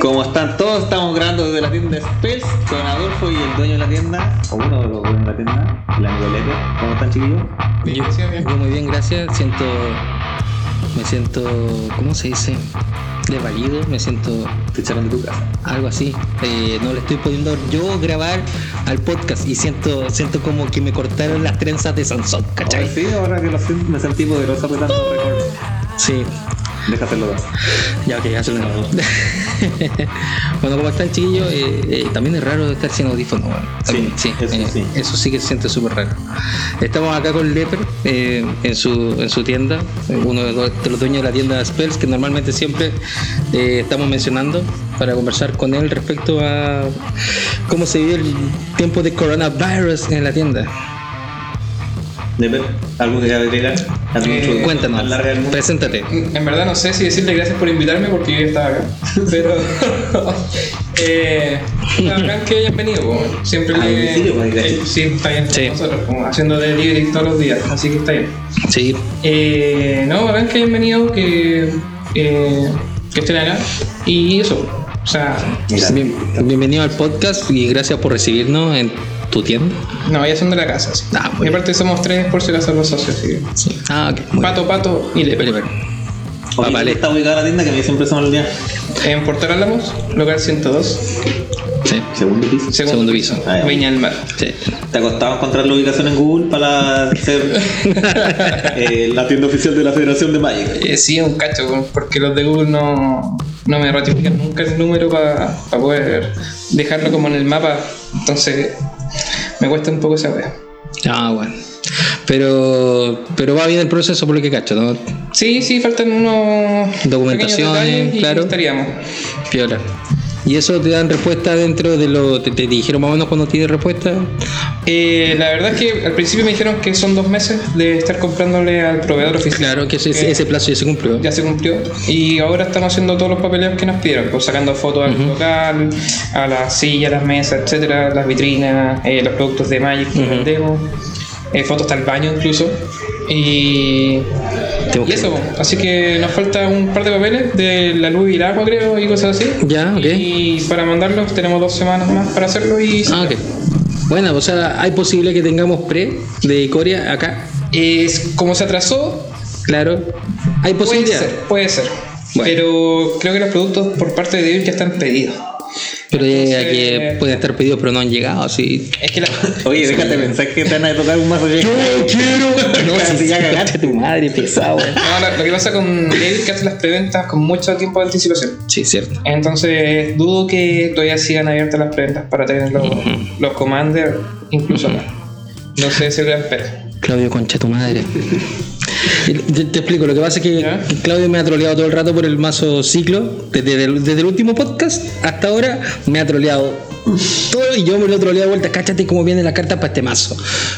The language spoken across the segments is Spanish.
¿Cómo están todos? Estamos grabando desde la tienda Spells con Adolfo y el dueño de la tienda, o uno de los dueños de la tienda, el amigo Lepe. ¿Cómo están, chiquillos? Yo, yo muy bien, gracias. Siento. Me siento. ¿Cómo se dice? Desvalido, me siento Te echaron de tu casa. algo así. Eh, no le estoy pudiendo yo grabar al podcast y siento siento como que me cortaron las trenzas de Sansón, ¿cachai? sí, ahora que lo siento, me sentí poderoso apretando el récord. Sí, Deja hacerlo dos. ya ok, hazlo de nuevo. bueno, ¿cómo están, chiquillos? Eh, eh, también es raro estar sin audífono. bueno. También, Sí, eso eh, sí. Eso sí que se siente súper raro. Estamos acá con Leper eh, en, su, en su tienda, eh, uno de los, de los dueños de la tienda Spells, que normalmente siempre estamos mencionando para conversar con él respecto a cómo se vive el tiempo de coronavirus en la tienda. Lepe, ¿algo que agregar? ¿Algo Eh, Cuéntanos, preséntate. En verdad no sé si decirle gracias por invitarme porque yo ya estaba acá. Pero eh, bacán que hayan venido. po. Siempre Ah, le. gracias. eh, sí, está bien. Sí. Nosotros como haciendo delivery todos los días, así que está bien. Sí, Eh, no, bacán que hayan venido, que, eh, que estén acá. Y eso. O sea, bien- bienvenido al podcast y gracias por recibirnos en tu tienda. no, ya son de la casa. sí. Ah, y aparte somos tres por si acaso los socios. así que- Ah, ok. muy Pato, pato y bien. Lepe. Leper. Oye, Vale. ¿dónde está ubicada la tienda que a mí siempre se me olvida? En Portal Álamos, local 102, Sí, Segundo piso. segundo piso. Ah. Viña del Mar. Sí. ¿Te ha costado encontrar la ubicación en Google para ser eh, la tienda oficial de la Federación de Magic? Eh, sí, un cacho, porque los de Google no, no me ratifican nunca el número para poder dejarlo como en el mapa. Entonces, me cuesta un poco esa wea. Ah, bueno. Pero, pero va bien el proceso por lo que cacho, ¿no? Sí, sí, faltan unos. Documentaciones, claro. estaríamos. Piola. ¿Y eso te dan respuesta dentro de lo. ¿Te, te dijeron más o menos cuando tienes respuesta? Eh, la verdad es que al principio me dijeron que son dos meses de estar comprándole al proveedor oficial. Claro que ese, Que ese plazo ya se cumplió. Ya se cumplió y ahora estamos haciendo todos los papeleos que nos pidieron, pues sacando fotos al local, a las sillas, las mesas, etcétera, las vitrinas, eh, los productos de Magic que vendemos, eh, fotos hasta el baño incluso. Y, Tengo y eso, así que nos falta un par de papeles de la luz y el agua, creo, y cosas así. Ya, ok. Y para mandarlos tenemos dos semanas más para hacerlo y Ah, ok. Bueno, o sea, hay posible que tengamos pre de Corea acá. es, como se atrasó, Claro. Hay puede posibilidad. ser, puede ser. Bueno. Pero creo que los productos por parte de David ya están pedidos. Pero ya Entonces- que pueden estar pedidos, pero no han llegado, así. Es que la, Oye, déjate pensar que te van a tocar un mazo que. quiero. No, si ya cagaste. tu madre, pesado. No, lo, lo que pasa con David es que hace las preventas con mucho tiempo de anticipación. Sí, cierto. Entonces, dudo que todavía sigan abiertas las preventas para tener los, los Commander, incluso más. No sé si gran pero. Claudio, concha tu madre. Te, te explico, lo que pasa es que, Claudio me ha troleado todo el rato por el mazo ciclo. Desde, el- desde el último podcast hasta ahora me ha troleado todo y yo me lo he troleado de vuelta. Cáchate cómo viene la carta para este mazo.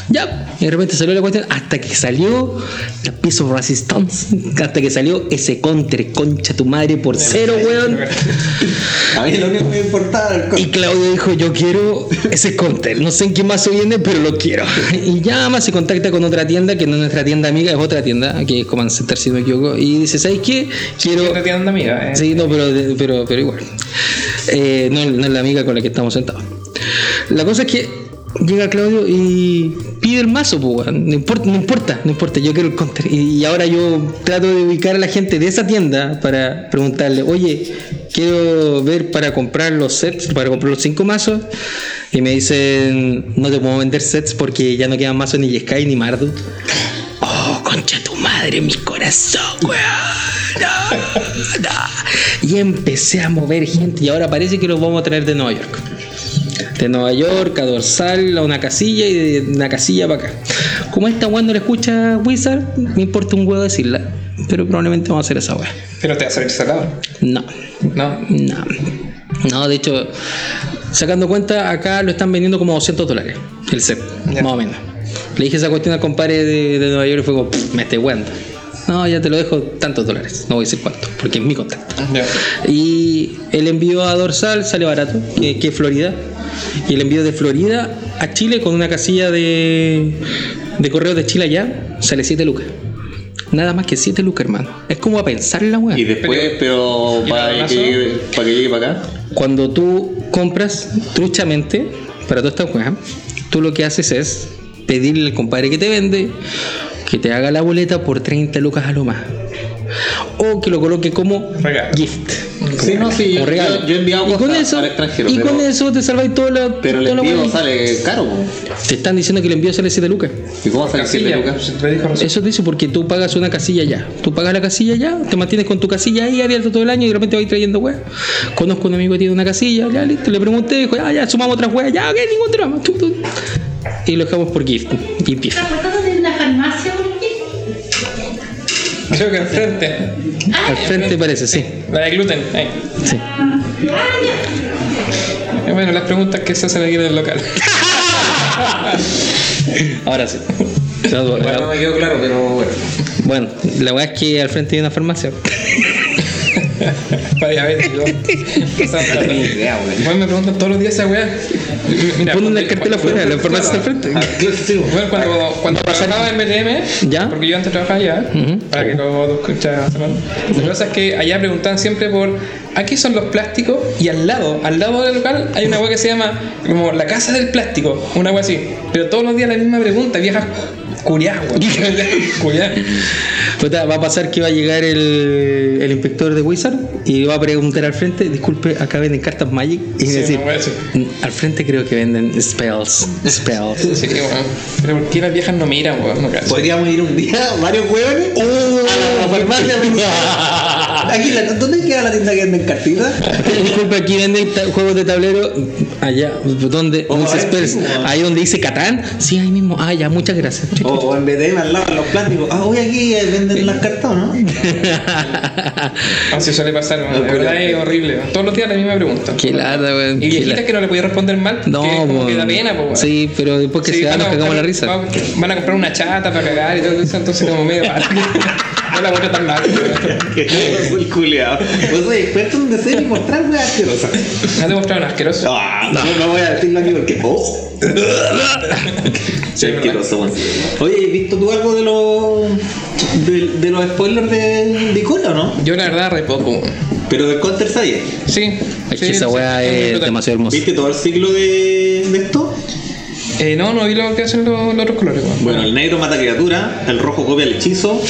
Ya, y de repente salió la cuestión hasta que salió la Piece of Resistance. Hasta que salió ese counter, concha tu madre por cero, weón. A mí lo que me importaba el co- Y Claudio dijo, yo quiero ese counter. No sé en qué mazo viene, pero lo quiero. Y llama, se contacta con otra tienda, que no es nuestra tienda amiga, es otra tienda, que es Command Center, si no me equivoco. Y dice, ¿sabes qué? Quiero... Otra tienda amiga. eh. Sí, no, pero, pero, pero igual. Eh, no, es la amiga con la que estamos sentados. La cosa es que llega Claudio y pide el mazo, pues, no importa, no importa, no importa, yo quiero el counter. Y, ahora yo trato de ubicar a la gente de esa tienda para preguntarle, oye, quiero ver para comprar los sets, para comprar los cinco mazos. Y me dicen, no te puedo vender sets porque ya no quedan mazos ni Sky ni Marduk. Oh, concha tu madre, mi corazón, weón. No, no. Y empecé a mover gente y ahora parece que los vamos a traer de Nueva York. De Nueva York a dorsal, a una casilla y de una casilla para acá. Como esta weá no la escucha Wizard, me importa un huevo decirla. Pero probablemente vamos a hacer esa weá. Pero te va a salir salado. No, No. no. No, de hecho, sacando cuenta, acá lo están vendiendo como 200 dólares el set, Ya. más o menos. Le dije esa cuestión al compadre de, de Nueva York y fue como, "Pff, me estoy weando. No, ya te lo dejo tantos dólares. No voy a decir cuánto, porque es mi contacto. Ya. Y el envío a Dorsal sale barato, que, que es Florida. Y el envío de Florida a Chile con una casilla de, de correo de Chile allá sale 7 lucas. Nada más que 7 lucas, hermano. Es como a pensar la weá. Y después, pero, ¿y para, que llegue, para que llegue para acá. Cuando tú compras truchamente para toda esta weá, tú lo que haces es pedirle al compadre que te vende que te haga la boleta por 30 lucas a lo más. O que lo coloque como Regalo. gift. Sí, no, sí, como yo, regalo. yo, yo he enviado y con eso, al extranjero. y pero, con eso te salváis toda la. pero el la envío sale caro. Te están diciendo que el envío sale 7 lucas. ¿Y cómo sale 7 Casilla, lucas? Eso te dice porque tú pagas una casilla ya. Tú pagas la casilla ya, te mantienes con tu casilla ahí abierta todo el año y de repente vas trayendo weas. Conozco un amigo que tiene una casilla, ya listo, le pregunté, dijo, ah, ya sumamos otras weas, ya, ok, ningún drama. Y lo dejamos por gift. Y. Creo que enfrente. Al frente parece, sí. La de gluten. ahí. sí. Bueno, las preguntas que se hacen aquí en el local. Ahora sí. Bueno, no me quedó claro, pero bueno. Bueno, la wea es que al frente hay una farmacia. Para diabético. No tenía idea, güey. Bueno, me preguntan todos los días esa weá. Mira, Pon una cuando- cartela afuera, la farmacia está al frente. Ah. Bueno, cuando, cuando trabajaba en BTM, ¿Ya? porque yo antes trabajaba allá, Ujú. para que lo escuchas, la cosa es que allá preguntaban siempre por aquí son los plásticos y al lado, al lado del local hay una weá que se llama como la casa del plástico, una weá así. Pero todos los días la misma pregunta, viejas Curiadas. Puta, va a pasar que va a llegar el, el inspector de Wizard y va a preguntar al frente, disculpe, acá venden cartas Magic. Y Sí, decir. "Mm, al frente creo que venden spells. Spells. Sí, weón. Pero ¿por qué las viejas no miran, weón? No. Podríamos ir un día, varios huevones, a la, a la farmacia. A Aquí, la- ¿dónde queda la tienda que venden cartitas? Disculpe, aquí venden juegos de tablero. Allá, ¿dónde? Oh, Dice ahí donde dice Catán. Sí, ahí mismo. Ah, ya, muchas gracias. O, o en BDM al lado, en los plásticos. Ah, hoy aquí eh, venden las cartas, ¿o ¿no? Así suele pasar, weón. De verdad es horrible. weón. Todos los días la misma pregunta. Qué lata, weón. Y viejitas que no le podía responder mal, No, que como que da pena, weón. Sí, pero después que Sí, se da nos cagamos la risa. van- a comprar una chata para cagar y todo eso, entonces como medio mal. No la encuentro tan mal. weón. Que soy culiado. Pues soy experto en hacer y mostrar weas asquerosas. No te mostraron asqueroso. Ah, no, no voy a decirlo aquí porque. ¡Oh! Sí, asqueroso. Oye, ¿has visto tú algo de los. de, de los spoilers de, de Icona o no? Yo la verdad re poco. Pero del Counter Strike. Sí. Es sí, que esa weá sí, es demasiado hermosa. ¿Viste todo el ciclo de, de esto? Eh, no, no vi lo que hacen los, los otros colores. Bueno, el negro mata criatura, el rojo copia el hechizo.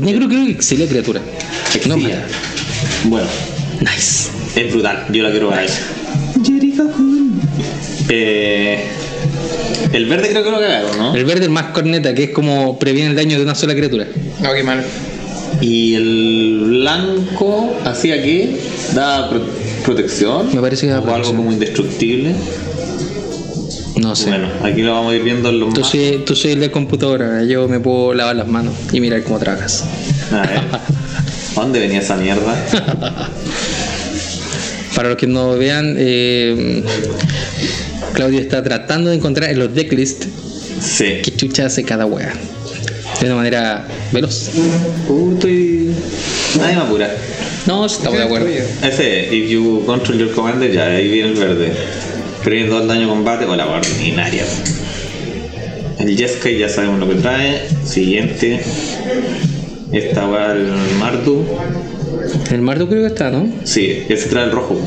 Negro creo que exilia criatura. No, exila. man. Bueno, Nice. es brutal, yo la quiero ver ahí. Eh, el verde creo que lo cagaron, ¿no? El verde es más corneta, que es como previene el daño de una sola criatura. No, qué mal. Y el blanco hacía que da pro- protección. Me parece que da o algo protección. como indestructible. No sé. Bueno, aquí lo vamos a ir viendo en los Tú más. soy, tú soy el de computadora, yo me puedo lavar las manos y mirar cómo trabajas. A ver. ¿A ¿Dónde venía esa mierda? Para los que no vean, eh, Claudio está tratando de encontrar en los decklists Sí. qué chucha hace cada wea. De una manera veloz. Uh, estoy. Nadie me apura. No, estamos de acuerdo. Ese, if you control your commander, ya ahí viene el verde. Previene dos daño de combate o la ordinaria. El Jeskai ya sabemos lo que trae. Siguiente. Esta va el Mardu. El Mardu creo que está, ¿no? Sí, ese trae el rojo.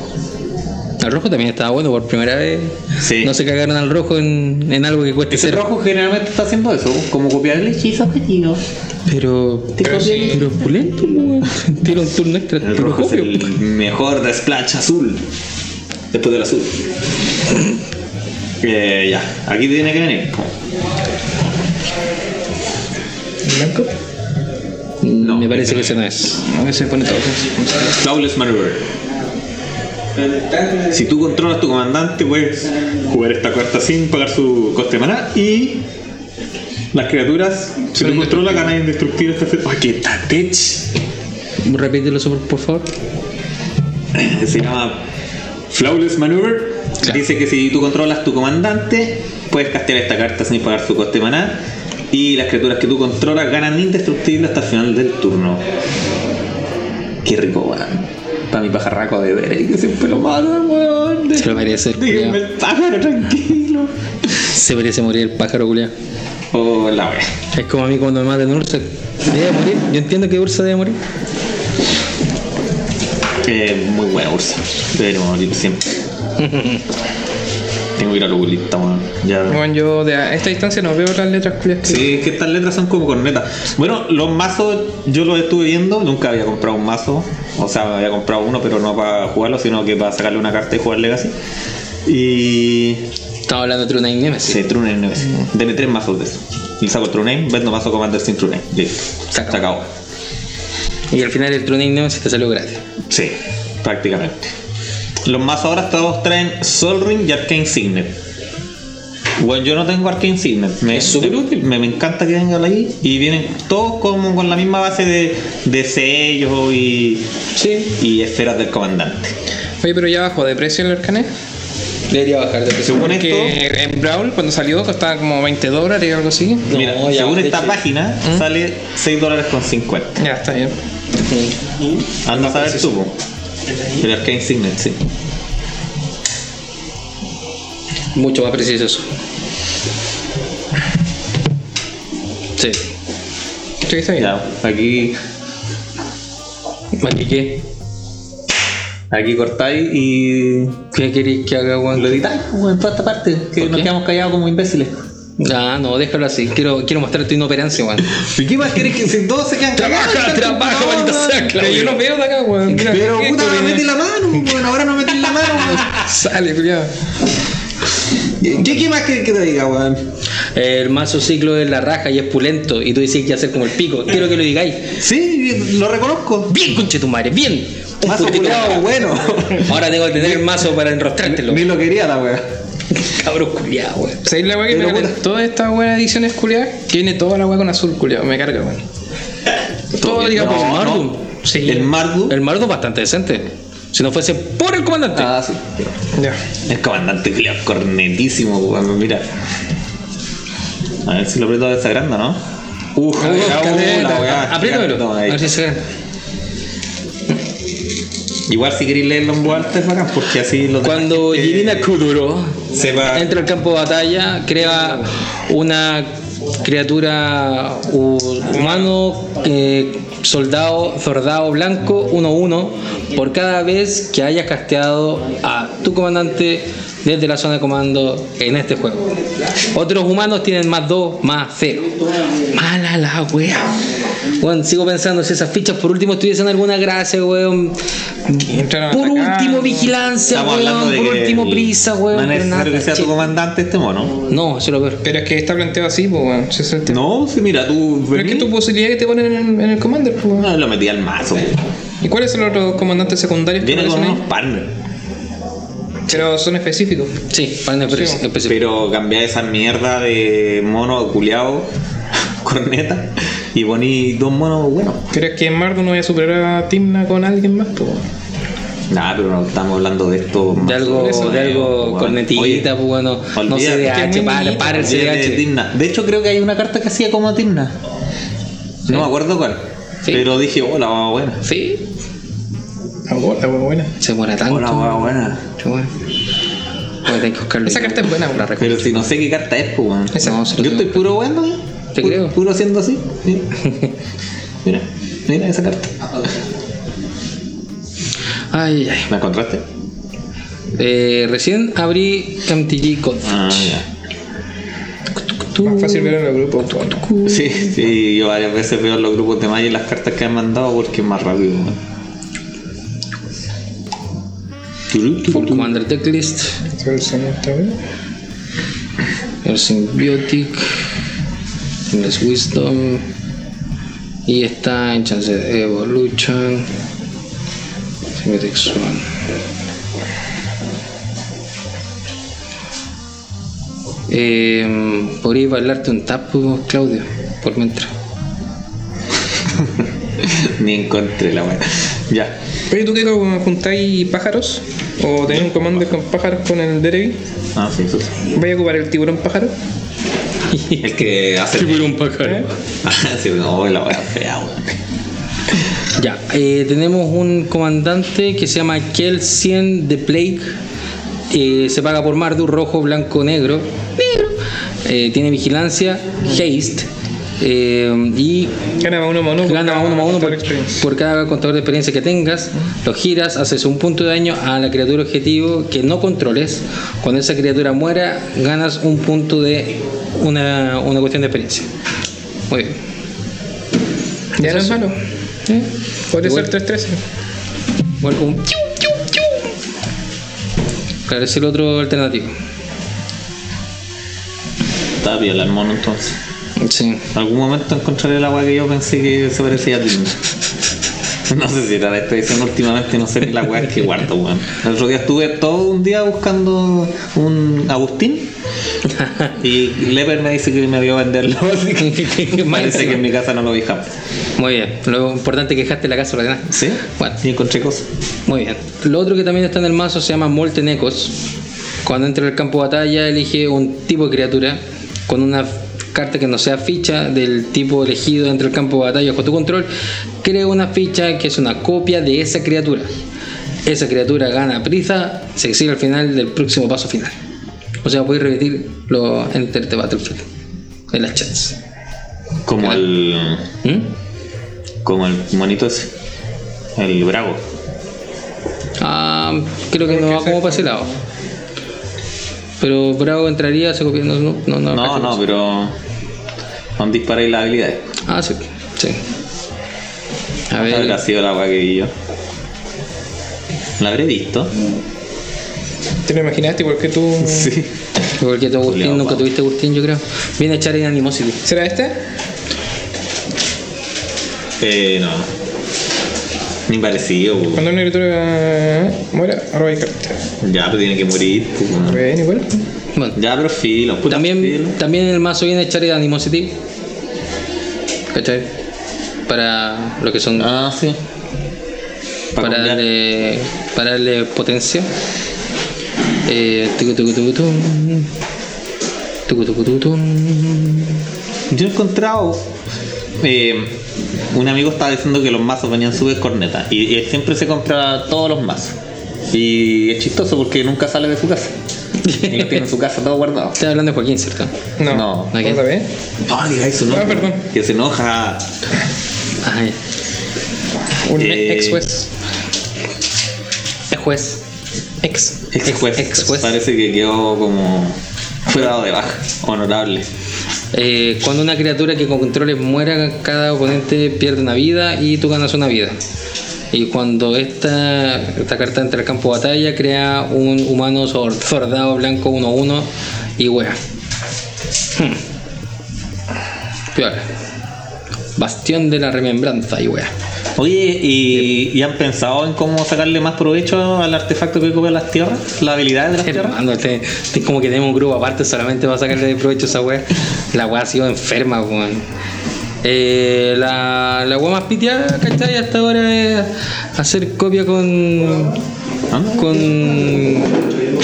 El rojo también estaba bueno por primera vez. Sí. No se cagaron al rojo en, en algo que cueste Ese cero. rojo generalmente está haciendo eso, como copiar el hechizo objetivo. Pero. Te Pero weón. Tira un turno extra. El rojo es el mejor de splash azul. Después del azul. Eh, ya, aquí tiene que venir. ¿Blanco? No, Me parece ese que ese no es. No, que se pone todo. Flawless Maneuver. Si tú controlas tu comandante, puedes jugar esta carta sin pagar su coste de maná y las criaturas, si tú controlas, ganas indestructible efecto. ¡Ay, qué tatech! Repítelo por favor. Se llama Flawless Maneuver. Claro. Dice que si tú controlas tu comandante, puedes castear esta carta sin pagar su coste de maná. Y las criaturas que tú controlas ganan indestructible hasta el final del turno. Qué rico, weón. Para mi pajarraco de ver que siempre lo matan, weón. Se lo merece culiao. el pájaro tranquilo. Se merece morir el pájaro culiao. O la wea. Es como a mí cuando me maten Ursa. Debe morir. Yo entiendo que Ursa debe morir. Eh, muy buena Ursa. Pero morir siempre. Tengo que ir al oculista, weón. Ya. Bueno, yo de a esta distancia no veo las letras culias que. Sí, es que estas letras son como cornetas. Bueno, los mazos yo los estuve viendo, nunca había comprado un mazo. O sea, había comprado uno, pero no para jugarlo, sino que para sacarle una carta y jugar Legacy. Y. Estamos hablando de True Nine Nemesis. Sí, True Name Nemesis. Deme tres mazos de eso. Le saco el True Name, vendo mazo Commander sin True Name. Listo. Se Se acabó. Y al final el True Nemesis te salió gratis. Sí, prácticamente. Los mazos ahora todos traen Sol Ring y Arcane Signet. Bueno, yo no tengo Arcane Signet. Me, Es súper útil. Me, me encanta que vengan ahí. Y vienen todos como con la misma base de, de sellos y, Sí. y esferas del comandante. Oye, pero ya bajó de precio el arcané. Debería bajar de precio. Según esto, Que en Brawl, cuando salió, costaba como 20 dólares o algo así. No, mira, ya, según esta hecho. página, sale 6 dólares con 50. Ya, está bien. Anda a saber tú, po. El Arcane Signet, sí. Mucho más preciso eso. Sí. Sí, está bien. Ya, aquí, ¿Aquí qué? aquí cortáis y ¿Qué queréis que haga, weón? lo editáis po, en toda esta parte. Que ¿Por nos quedamos callados como imbéciles. Ah, no, déjalo así. Quiero, quiero mostrar tu inoperancia, weón. ¿Y qué más querés que si todos se quedan Trabaja, trabaja, maldita sea, Pero yo no veo de acá, weón. Mira, Pero ¿qué- puta, no metí la mano, weón. Ahora no metí la mano, weón. Sale, culiado. ¿Qué, qué más querés que te diga, weón? El mazo ciclo es la raja y es pulento. Y tú decís que hacer como el pico. Quiero que lo digáis. Sí, lo reconozco. Bien, conche tu madre, bien. Un Mazo más. bueno. Ahora tengo que tener el mazo para enrostrártelo. Ni lo quería la weón. Cabrón culiado, weón. ¿Sabéis la weá que Pero me. Todas estas buenas ediciones culiadas, que viene toda la weá con azul, culiado. Me carga, weón. Todo, digamos, No, Mardum. no. Sí. El Mardu. El mardo es bastante decente. Si no fuese por el comandante. Ah, sí. Ya. El comandante culiado cornetísimo, weón. Mira. A ver si lo aprieto desagranda, ¿no? Uf, A ver, la weá. Apriétamelo. A ver si se ve. Igual si queréis leerlo en es bacán, porque así lo Cuando Yelena Kuduro se va- entra al campo de batalla, crea una criatura hu- humano, eh, soldado, soldado blanco 1-1 por cada vez que hayas casteado a tu comandante desde la zona de comando en este juego. Otros humanos tienen más 2, más 0. Mala la wea. Bueno, sigo pensando si esas fichas por último tuviesen alguna gracia, weón. Por último, vigilancia, weón. Por último, prisa, weón. No es necesario que sea tu comandante este mono. No, eso es lo peor. Pero es que está planteado así, pues, weón. No, sí, mira, tú. Pero es que tu posibilidad que te ponen en el, en el commander, pues, weón. No, lo metí al mazo. weón. ¿Y cuáles son los otros comandantes secundarios que Viene con unos ahí? Pero son específicos. Sí, para Sí. específico. Pero cambiar esa mierda de mono culiao, corneta, y poní dos monos buenos. ¿Crees que en Mardu no voy a superar a Timna con alguien más? Weón? Nah, pero no estamos hablando de esto. De algo, Eso, de algo weón. cornetita, pues bueno, no sé de H, para, para el CDH. De hecho, creo que hay una carta que hacía como Timna. No me acuerdo cuál. Sí. Pero dije, hola, va buena. Sí, bueno, la weón buena. se muera tanto. Hola, buena. Que buscarlo. Esa carta es buena, weón. Pero si no sé qué carta es, pues, weón. Esa. No, Yo estoy puro bueno, ¿eh? Te Pu- creo. Puro haciendo así. Mira, mira, mira esa carta. Ay, ay. ¿La encontraste? Eh, recién abrí MTG Code. Ah, ya. Más fácil ver en el grupo. weón. Sí, sí, yo varias veces veo en los grupos de Magic las cartas que han mandado porque es más rápido. weón. Turú. Commander bien. El Symbiotic. Les Wisdom. Y está en Chance Evolution. Symbiotic Swan. Eh, Podría bailarte un tap, pues, Claudio, por mientras. Ni encontré la weá. Ya. Oye, ¿tú qué juntáis pájaros? ¿O tenéis un commander con pájaros con el Derevi? Ah, sí, eso sí. ¿Vais a ocupar el tiburón pájaro? El que hace. un pájaro. Ah, sí, no, la weá fea, weón. Ya, eh, tenemos un comandante que se llama Kelsian the Plague. Eh, se paga por Mardu, rojo, blanco, negro. Negro. eh, tiene vigilancia, haste, eh, y Gana más uno más uno. por gana cada uno más uno por, contador de experiencia. por cada contador de experiencia que tengas, lo giras, haces un punto de daño a la criatura objetivo que no controles. Cuando esa criatura muera, ganas un punto de una, una cuestión de experiencia. Muy bien. Ya no es malo. ¿Eh? Podría ser 3-13. Igual como. Claro, es el otro alternativo. Está bien el mono entonces. Sí. En algún momento encontraré el agua que yo pensé que se parecía a ti. No sé si era la expedición últimamente, no sé ni la weá que guardo, weón. El otro día estuve todo un día buscando un Agustín y Leper me dice que me vio venderlo. así que Parece que en mi casa no lo vi jamás. Muy bien. Lo importante es que dejaste la casa ordenada. ¿Sí? Bueno. Y encontré cosas. Muy bien. Lo otro que también está en el mazo se llama Molten Echoes. Cuando entra al campo de batalla, elige un tipo de criatura con una carta que no sea ficha del tipo elegido dentro del campo de batalla bajo tu control. Crea una ficha que es una copia de esa criatura. Esa criatura gana prisa, se exige al final del próximo paso final. O sea, puedes repetir lo Enter the Battlefield en las chats. Como el. ¿Mm? Como el monito ese. El bravo. Ah, creo que no va como para ese lado. Pero Bravo entraría, se copia. No, no, no, no, No, no, pero. No disparáis las habilidades. Ah, sí, sí. A Habrá ver, sido la agua que vi yo. ¿La habré visto? ¿Te lo imaginaste? ¿Por qué tú.? Sí. porque tu Agustín, Julián, nunca tuviste Agustín, yo creo. Viene a echar en Animosity. ¿Será este? Eh, no. Ni parecido, po. Cuando una criatura muera, roba y carta. Ya, pero tiene que morir. weón. Bien, igual. Bueno, Ya, pero filo. puta, también, filo. también el mazo viene a echar en Animosity. ¿Cachai? Para lo que son. Ah, sí. para, cambiar. darle, para darle potencia. Eh, tucu, tucu, tucu, tum. Tucu, tucu, tucu, tum. Yo he encontrado. eh, un amigo estaba diciendo que los mazos venían súper cornetas. Y, y él siempre se compra todos los mazos. Y es chistoso porque nunca sale de su casa. Y lo tiene en su casa todo guardado. Estás hablando de Joaquín, ¿cierto? No. No. No, digáis su nombre. Ah, perdón. Que se enoja. Ay, Un Eh, ex juez. es juez. Ex. Ex juez. Ex juez. Parece que quedó como. Fue dado de baja. Honorable. Eh, cuando una criatura que controles muera, cada oponente pierde una vida y tú ganas una vida. Y cuando esta, esta carta entra al campo de batalla, crea un humano soldado blanco 1-1 y wea. Hmm. Bastión de la remembranza y wea. Oye, ¿y, y han pensado en cómo sacarle más provecho al artefacto que copia las tierras? ¿Las habilidades de las tierras? Hermano, te, te- como que tenemos un grupo aparte solamente para sacarle provecho a esa wea. La wea ha sido enferma, weón. Eh, la, la wea más piteada, ¿cachai? Hasta ahora es hacer copia con. ¿Ah? con.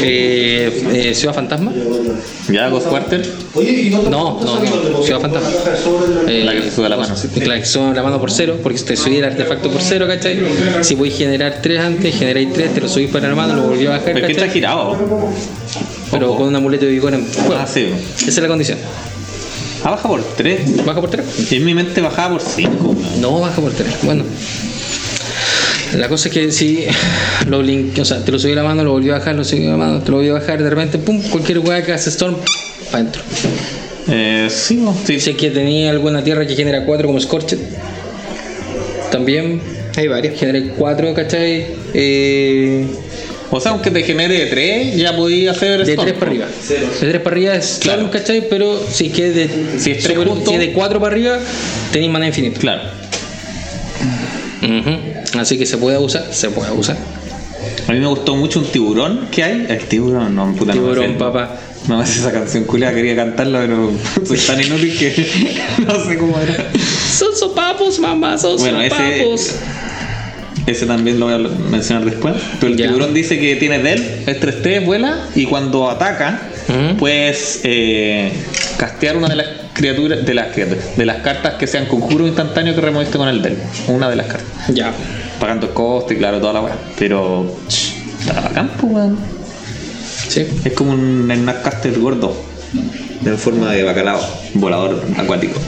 Eh, eh, Ciudad Fantasma. ¿Ya, Ghost Quarter? No, no, no, Ciudad Fantasma. Eh, La que se sube a la mano. La que sube la mano por cero, porque si te subí el artefacto por cero, ¿cachai? Si podéis generar tres antes, generáis tres, te lo subís para la mano, lo volví a bajar, Es que está girado. Pero con un amuleto de vigor en juego. Ah, sí. Esa es la condición. Ah, baja por 3. ¿Baja por 3? En mi mente bajaba por 5. No, baja por 3. Bueno. La cosa es que si lo link, o sea, te lo subí a la mano, lo volví a bajar, lo subí a la mano, te lo volví a bajar, de repente, pum, cualquier weá que hace Storm, para adentro. Eh, sí, no, sí. Si es que tenía alguna tierra que genera 4 como Scorched, también Hay varias. genera 4, ¿cachai? Eh, O sea, aunque te genere de 3, ya podías hacer de Storm. 3 para arriba. De 3 para arriba es Claro. ¿cachai? Pero si es que de, Si es tres sobre- juntos- si es de 4 para arriba, tenéis mana infinita. Claro. Así que se puede usar, se puede usar. A mí me gustó mucho un tiburón que hay. El tiburón, no, puta, no Tiburón, sé. papá. No sé esa canción culia, quería cantarla, pero soy tan inútil que no sé cómo era. Son sopapos, mamá, son Bueno, ese- sopapos. Ese también lo voy a mencionar después. Pero el Ya. tiburón dice que tiene del, es 3T, vuela y cuando ataca, puedes eh, castear una de las criaturas, de las criaturas, de las cartas que sean conjuro instantáneo que removiste con el del. Una de las cartas. Ya. Pagando el coste claro, toda la weá. Pero está bacán, pues, weón. Sí. Es como un Snapcaster gordo. en forma de bacalao, volador acuático.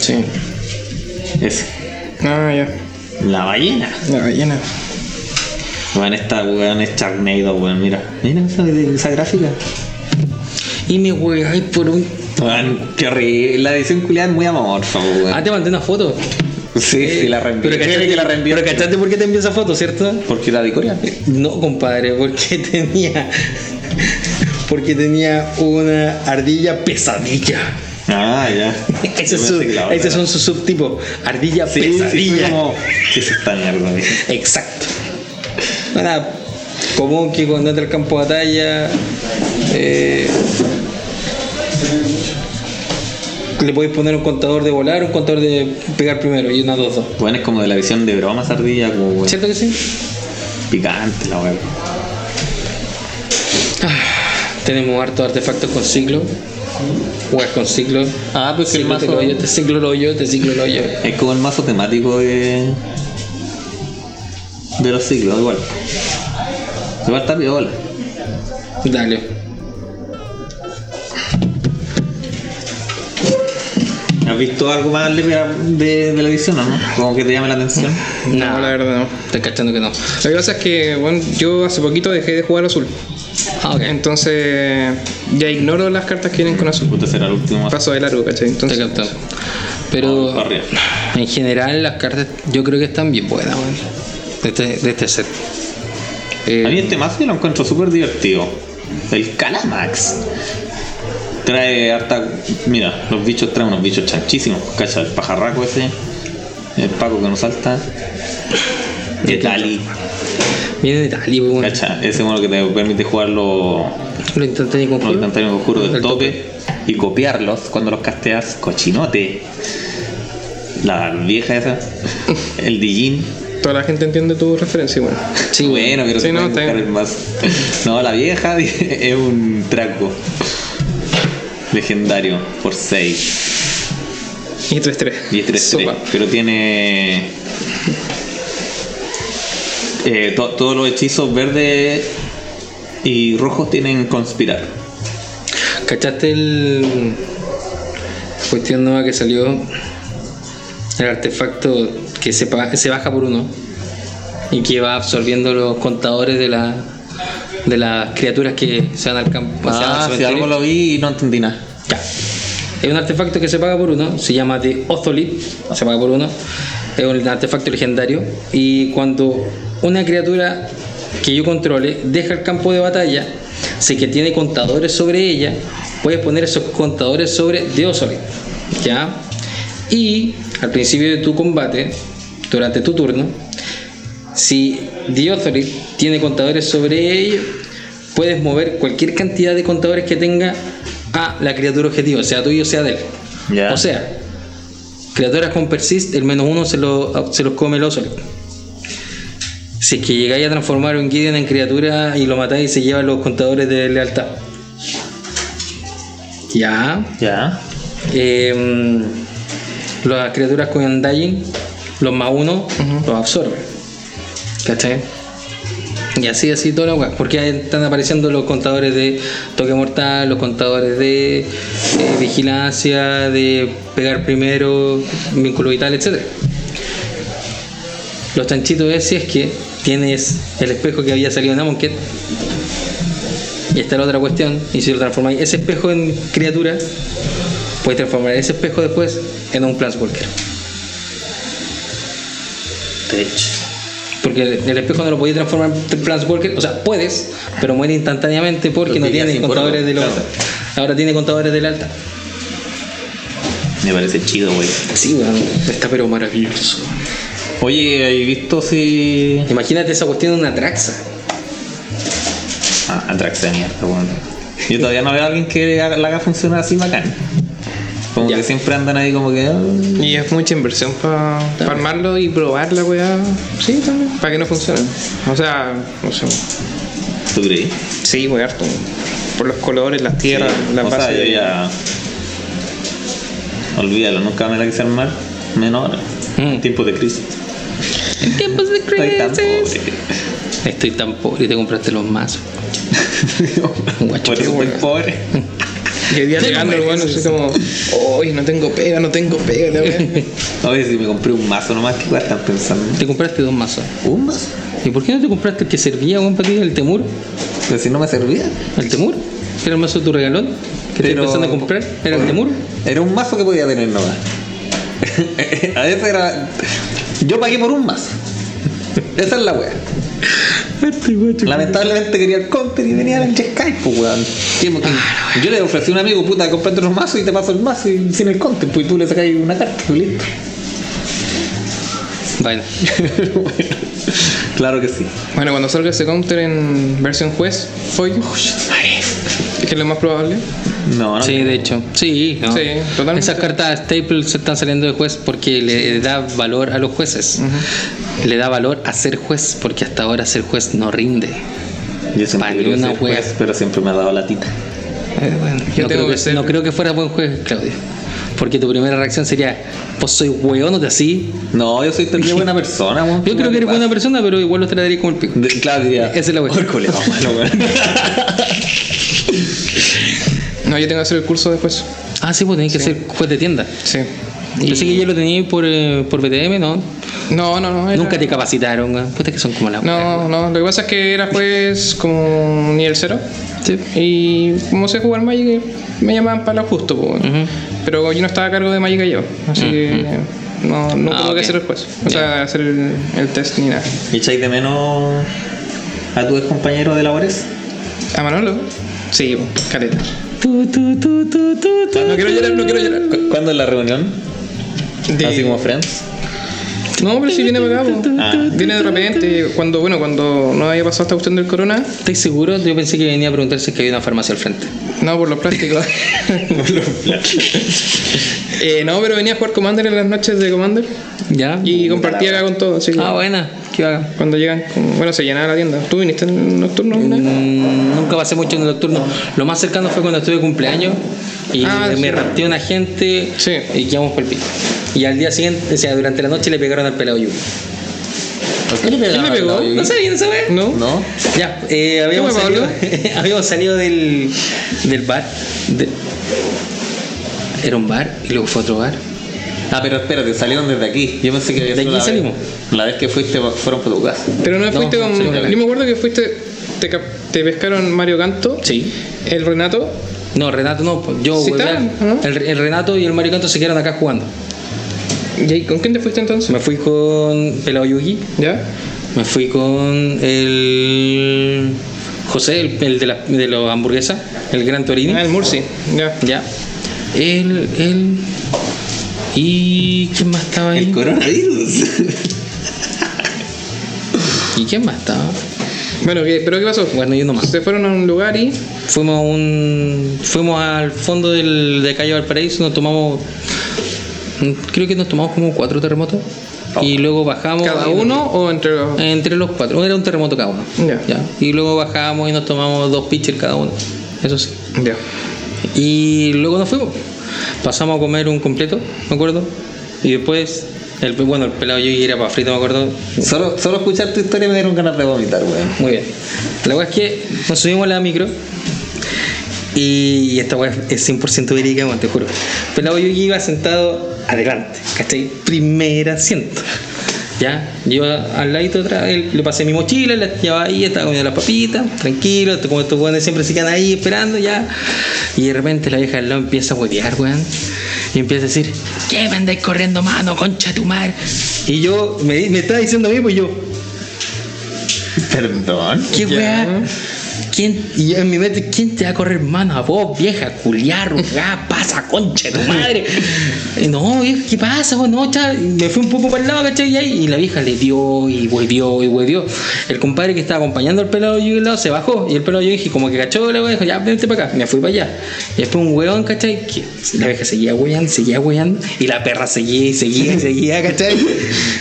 Sí. Ese. Ah, ya. La ballena. La ballena. Weón, esta weón es Charnado, weón, mira. Mira esa, esa gráfica. Y me weáis por un. Weón, qué horrible. La edición culiada es muy amorfa, weón. Ah, te mandé una foto. sí, sí, la reenvié. Pero Créeme cachaste, que la reenvié. pero cachaste por qué te envió esa foto, ¿cierto? Porque la de Corea. No, compadre, porque tenía. Porque tenía una ardilla pesadilla. Ah, ya. Ese, es su- ese son sus subtipos. Ardilla Sí, sí, pesadilla. fue como. ¿Qué es esta mierda? Exacto. Nada, común que cuando entra al campo de batalla. eh, le podéis poner un contador de volar, un contador de pegar primero y una, dos, dos. Bueno, es como de la visión de bromas ardilla, como weón. ¿Cierto que sí? Picante la weón. Tenemos hartos artefactos con ciclo. Weas con ciclo. Ah, pues que el Ciclo mazo- te lo hoyo, te ciclo lo hoyo, te ciclo lo hoyo. Es como el mazo temático de. de los ciclos, igual. Igual está piola. Dale. ¿Has visto algo más de, de la edición o no? Como que te llame la atención. No, la verdad no. Estoy cachando que no. Lo que pasa es que, bueno, yo hace poquito dejé de jugar azul. Ah, ok. Entonces, ya ignoro las cartas que vienen con azul. Puta será el último. Paso de largo, ¿cachai? Entonces. Pero Vamos para arriba. en general las cartas yo creo que están bien buenas, weón. De este, de este set. Eh, A mí este mazo yo lo encuentro súper divertido. El Calamax. Trae harta. Mira, los bichos traen unos bichos chanchísimos. Cacha, el pajarraco ese. El Paco que nos salta. El Tali. viene de Italia, weón. Cacha, ese mono que te permite jugar los, Lo intenté los conjurar. instantáneos oscuros del El tope y copiarlos cuando los casteas. Cochinote. La vieja esa. El Dijin. toda la gente entiende tu referencia, bueno. Sí, bueno, pero Sí, no, el mazo. No, la vieja es un traco. Legendario, por 6. Y 3-3. Y es 3-3. Sopa. Pero tiene. eh, to- todos los hechizos verdes y rojos tienen conspirar. ¿Cachaste el cuestión nueva que salió? El artefacto que se, se baja por uno y que va absorbiendo los contadores de la de las criaturas que se van al campo. al Ah, si cementerio. algo lo vi y no entendí nada. Ya. Es un artefacto que se paga por uno, se llama The Otholit, se paga por uno. Es un artefacto legendario. Y cuando una criatura que yo controle deja el campo de batalla, sé que tiene contadores sobre ella, puedes poner esos contadores sobre The Otholit. ¿Ya? Y al principio de tu combate, durante tu turno, si The Otholit tiene contadores sobre ello, puedes mover cualquier cantidad de contadores que tenga a la criatura objetivo, sea tuyo o sea de él. O sea, criaturas con persist, el menos uno se, lo- se los come el Otholit. Si es que llegáis a transformar un Gideon en criatura y lo matáis, se llevan los contadores de lealtad. Ya. Ya. Eh, las criaturas con Undying, los más uno, los absorben. ¿Cachai? Y así, así toda la weá. Porque ahí están apareciendo los contadores de toque mortal, los contadores de eh, vigilancia, de pegar primero, vínculo vital, etc. Los chanchitos es si es que tienes el espejo que había salido en Amonkhet. Y está la otra cuestión. Y si lo transformáis ese espejo en criatura, puedes transformar ese espejo después en un Planeswalker. Tech. Porque el, el espejo no lo podías transformar en Planeswalker, o sea, puedes, pero muere instantáneamente porque no tiene contadores de claro. alta. Ahora tiene contadores del alta. Me parece chido, güey. Sí, weón, está pero maravilloso. Oye, ¿has visto si. Imagínate esa cuestión de una Traxa. Ah, Atrax de mierda, weón. Yo todavía no veo a alguien que la haga funcionar así bacán. Como Ya. que siempre andan ahí como que. Y es mucha inversión para armarlo y probar la weá. Sí, también. Para que no funcione. O sea, no sé. ¿Tú creí? Sí, weá, harto. Por los colores, las tierras, Sí. las o sea, yo ya. Olvídalo, nunca me la quise armar. Menos ahora. Mm. En tiempos de crisis. En tiempos de Estoy tan crisis. pobre. Estoy tan pobre y te compraste los mazos. Guacho, Por eso soy pobre. Y hoy día Te llegando el bueno, así como, uy, no tengo pega, no tengo pega. la wea". Oye, si me compré un mazo nomás, ¿qué están pensando? Te compraste dos mazos. ¿Un mazo? ¿Y por qué no te compraste el que servía, weón, para el Temur? Pero si no me servía. ¿El Temur? ¿Era el mazo de tu regalón? ¿Que Pero- estás pensando en comprar? ¿Era el Temur? Era un mazo que podía tener nomás. A veces era. Yo pagué por un mazo. Esa es la wea. Lamentablemente quería el counter y venía el Skype, pues weón. ¿Qué- qué- Yo le ofrecí a un amigo, puta, comprate unos mazos y te paso el mazo y sin el counter, pues y tú le sacas una carta y listo. Bueno, claro que sí. Bueno, cuando salga ese counter en versión juez, Foy, que es lo más probable. No, no. sí, de hecho. Sí, no. Sí, totalmente. Esas cartas Staples están saliendo de juez porque le da valor a los jueces. Le da valor a ser juez porque hasta ahora ser juez no rinde. Yo siempre ser wea. juez, pero siempre me ha dado la tita. Eh, bueno, Yo no, creo que que, ser- no creo que fuera buen juez, Claudio. Porque tu primera reacción sería, pues soy weón, no te así. No, yo soy terrible buena persona. Yo creo que eres buena persona, pero igual los trataría como el pico. De- Claro, diría. Esa es la wea. "Oh, el culiao, malo, weón". No, yo tengo que hacer el curso de juez. Ah, sí, pues tenés que ser juez de tienda. Sí. Yo sé que ya lo tenías por, eh, por BTM, ¿no? No, no, no. era- Nunca te capacitaron, weón. Puta que son como la. No, no, lo que pasa es que era juez como nivel cero. Sí. Y como sé jugar Magic, me llamaban para lo justo, pues. Pero yo no estaba a cargo de Magic yo. Así que no, no Ah, tuve que hacer el juez. O sea, hacer el, el test ni nada. ¿Y echáis de menos a tu ex compañero de labores? ¿A Manolo? Sí, caleta. Tu, tu, tu, tu. No quiero llorar, no quiero llorar. ¿Cu- ¿Cuándo es la reunión? De- Así como Friends. No, pero si viene para acá. Ah. Viene de repente, cuando, bueno, cuando no había pasado esta cuestión del corona, ¿Estás seguro? Yo pensé que venía a preguntar si es que había una farmacia al frente. no por los plásticos. Eh, no, pero venía a jugar Commander en las noches de Commander ¿Ya? y compartía acá con todo, así que Ah, buena. Qué cuando llegan, bueno, se llenaba la tienda. ¿Tú viniste en el nocturno? Mm, nunca pasé mucho en el nocturno. Lo más cercano fue cuando estuve de cumpleaños y Ah, me sí. rapteó una gente Sí. y quedamos por el pico. Y al día siguiente, o sea, durante la noche le pegaron al pelado Yugi. ¿Por qué le ¿Quién le pegó? ¿No sabían esa vez? ¿No? No. Ya, eh, habíamos, salido, habíamos salido del, del bar. de- era un bar y luego fue otro bar. Ah, pero espérate, salieron desde aquí. Yo pensé que había ¿De aquí la salimos? Vez, la vez que fuiste fueron por tu casa. Pero no No, fuiste con. yo me acuerdo que fuiste. Te, te pescaron Mario Canto, Sí. el Renato. No, Renato no. pues, Yo, Sí el, el Renato y el Mario Canto se quedaron acá jugando. ¿Y con quién te fuiste entonces? Me fui con Pelado Yugi. ¿Ya? Me fui con el José, el, el de, la, de los hamburguesas, el Gran Torini. Ah, el Murci. Ya. Ya. Él, él. ¿Y quién más estaba ahí? El coronavirus. ¿Y quién más estaba? Bueno, ¿qué, ¿pero qué pasó? Bueno, yo nomás. Se fueron a un lugar y. Fuimos a un. Fuimos al fondo del, de Calle Valparaíso, nos tomamos. Creo que nos tomamos como cuatro terremotos. Y luego bajamos. ¿Cada uno o entre los.? Entre los cuatro. Era un terremoto cada uno. Ya. Y luego bajamos y nos tomamos dos pitchers cada uno. Eso sí. Ya. Y luego nos fuimos. Pasamos a comer un completo, me acuerdo. Y después, el, bueno, el pelado yo era para frito, me acuerdo. solo, solo escuchar tu historia me dieron ganas de vomitar, weón. Muy bien. La weá es que nos subimos a la micro. Y esta weá es 100% verídica, te juro. Pelado yo iba sentado adelante, ¿cachai? Primer asiento. Ya, yo al ladito atrás, él- le pasé mi mochila, la llevaba ahí, estaba comiendo las papitas, tranquilo, como estos weones siempre se quedan ahí esperando, ya. Y de repente la vieja del lado empieza a huevear, weón. Y empieza a decir, ¿qué me andáis corriendo mano, concha de tu madre? Y yo, me, me estaba diciendo a mí, pues yo, Perdón. ¿Qué weá? ¿Quién, y yo en mi mente, ¿quién te va a correr mano a vos, vieja, culiar, rugá, pasa, concha de tu madre? Y no, vieja, ¿qué pasa? vos? no, cha, y me fui un poco para el lado, ¿cachai? Y, ahí, y la vieja le dio y huevió y huevió. El compadre que estaba acompañando al pelado yo al lado se bajó y el pelado yo dije, como que cachó weá, dijo, ya, vente para acá. Me fui para allá. Y después un weón, ¿cachai? Que la vieja seguía hueando, seguía hueando y la perra seguía y seguía y seguía, ¿cachai?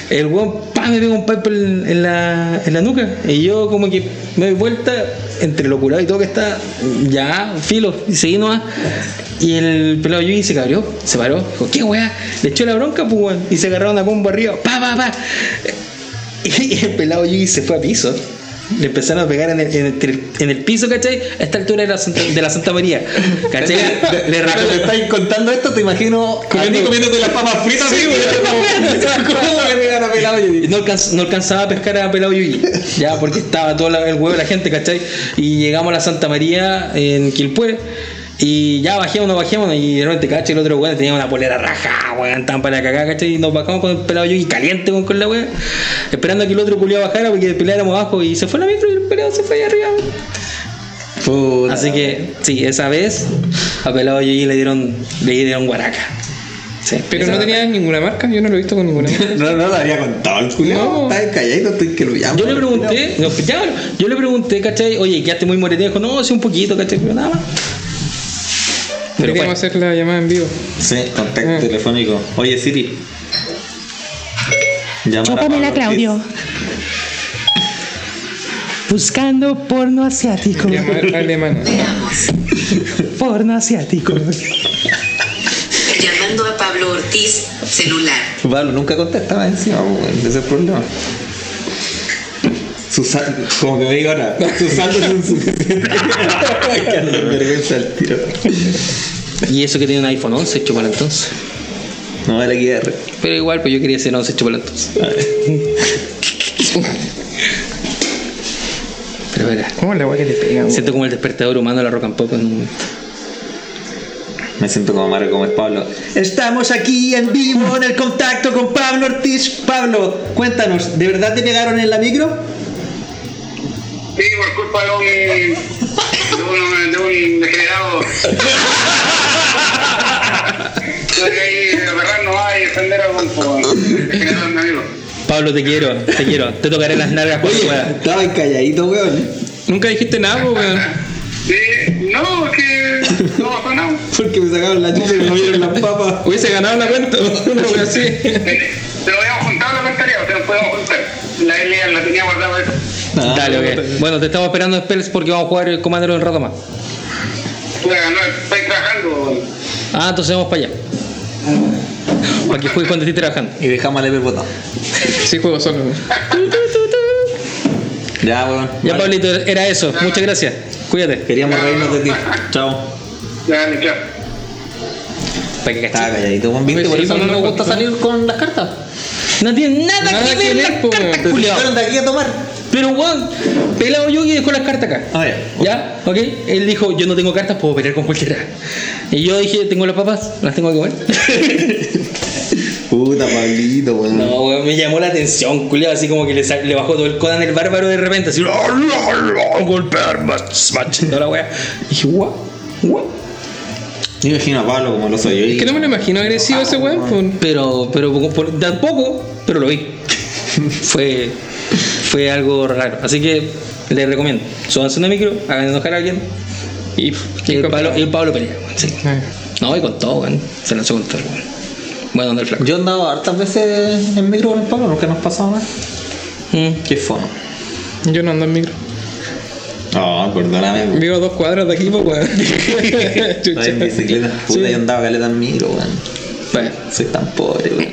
El weón, pa, me pegó un pipe en la, en la nuca. Y yo como que me doy vuelta entre lo curado y todo que está, ya, filo, y seguí nomás. Y el pelado Yugi se cabrió, se paró, dijo, ¿qué weá? Le echó la bronca, pues. Y se agarraron a combo arriba, pa, pa, pa. Y el pelado Yugi se fue a piso. Le empezaron a pegar en el, en el, en el piso, ¿cachai? A esta altura de la Santa, de la Santa María. ¿Cachai? Le, le Cuando estáis contando esto, te imagino comiendo, comiéndote las papas fritas. Sí, no, alcanz- no alcanzaba a pescar a Pelado Yuyi, ya, porque estaba todo la- el huevo de la gente, ¿cachai? Y llegamos a la Santa María en Quilpué. Y ya bajémonos, bajémonos. Y de repente, ¿cachai? El otro weón tenía una polera raja, weón, tan para cagar, ¿cachai? Y nos bajamos con el pelado Yuyi caliente weón, con la weón, esperando a que el otro culiao bajara porque peleáramos abajo. Y se fue la micro y el pelado se fue allá arriba. Puta. Así que, sí, esa vez a pelado Yuyi le dieron, le dieron guaraca. Sí, Pero no tenía ninguna marca, yo no lo he visto con ninguna marca. No, no lo habría contado el culiao. No. Está calladito, estoy que lo llamo. Yo le pregunté, no, ya, yo le pregunté, ¿cachai? Oye, quedaste muy moretón. Dijo, no, sí, un poquito, ¿cachai? Pero nada más. Pero Deberíamos fue. hacer la llamada en vivo. Sí, contacto Ah. telefónico. Oye, Siri. Llamar a Chúpamela, Pablo Claudio. Buscando porno asiático. Llamar alemana. Porno asiático. Llamando a Pablo Ortiz, celular. Pablo nunca contestaba encima, ese es el problema. Su sal- como que me diga ahora, sus saldos son suficientes. que ando en vergüenza al tiro. Y eso que tiene un iPhone 11, chupala entonces. No era XR. Pero igual, pues yo quería ser 11, chupala entonces. A ver. Pero verá. ¿Cómo la weá que te pega? Siento como el despertador humano de la rock and pop en un momento. Me siento como Mario, como es Pablo. Estamos aquí en vivo en el contacto con Pablo Ortiz. Pablo, cuéntanos, ¿de verdad te pegaron en la micro? Sí, por culpa de un, de un, de un degenerado. Tuve que ir a agarrar nomás y defender a un degenerado de mi amigo. Pablo, te quiero, te quiero. Te tocaré las nalgas cuando pueda. Estaba calladito, weón. Nunca dijiste nada, weón. Sí, no, es que no pasó nada. Porque me sacaron la chucha y me movieron las papas. Hubiese ganado la cuenta, una wea así. Eh, Te lo habíamos juntado la contaría, o sea, nos podemos juntar. La L la tenía guardada eso. Dale, ok. Bueno, te estamos esperando en Spells porque vamos a jugar el comandero en rato más. Estoy trabajando. Ah, entonces vamos para allá. Para que juegues cuando estés trabajando. Y dejamos el botón. Sí, juego solo. Ya, weón. Ya, Vale. Pablito, era eso. Muchas gracias. Cuídate. Queríamos reírnos de ti. Chao. Ya, chao. Para que Estaba calladito, weón. ¿Viste? Pues Por eso no no nos gusta salir con las cartas. No tiene nada, Nada que ver que ver, las po, cartas. Te de aquí a tomar. Pero Juan, pelado Yogi dejó las cartas acá. A ver. ¿Ya? ¿Ok? Él dijo, yo no tengo cartas, puedo pelear con cualquiera. Y yo dije, tengo las papas, las tengo que comer. Puta, Pablito, weón. No, weón, me llamó la atención, culiao, así como que le, sa- le bajó todo el Conan el bárbaro de repente, así, golpear, toda la wea. Y dije, guau, guau. Yo imagino a Pablo como lo soy yo. Es que no me lo imagino agresivo ese weón. pues. Pero, pero tampoco, pero lo vi. fue, fue algo raro. Así que les recomiendo, súbanse una micro, hagan enojar a alguien y, y el, Pablo, y Pablo pelea. sí. Ah. No, y con todo, weón. Se lanzó con todo. Bueno, anda el flaco. Yo he andado hartas veces en micro con el Pablo, nunca nos pasaba nada. Mm. Qué fono. Yo no ando en micro. No, perdóname. Vivo a dos cuadras de aquí, pues, weón. En bicicleta. Puta, Sí. yo andaba caleta en micro, weón. Bueno. Soy tan pobre, weón.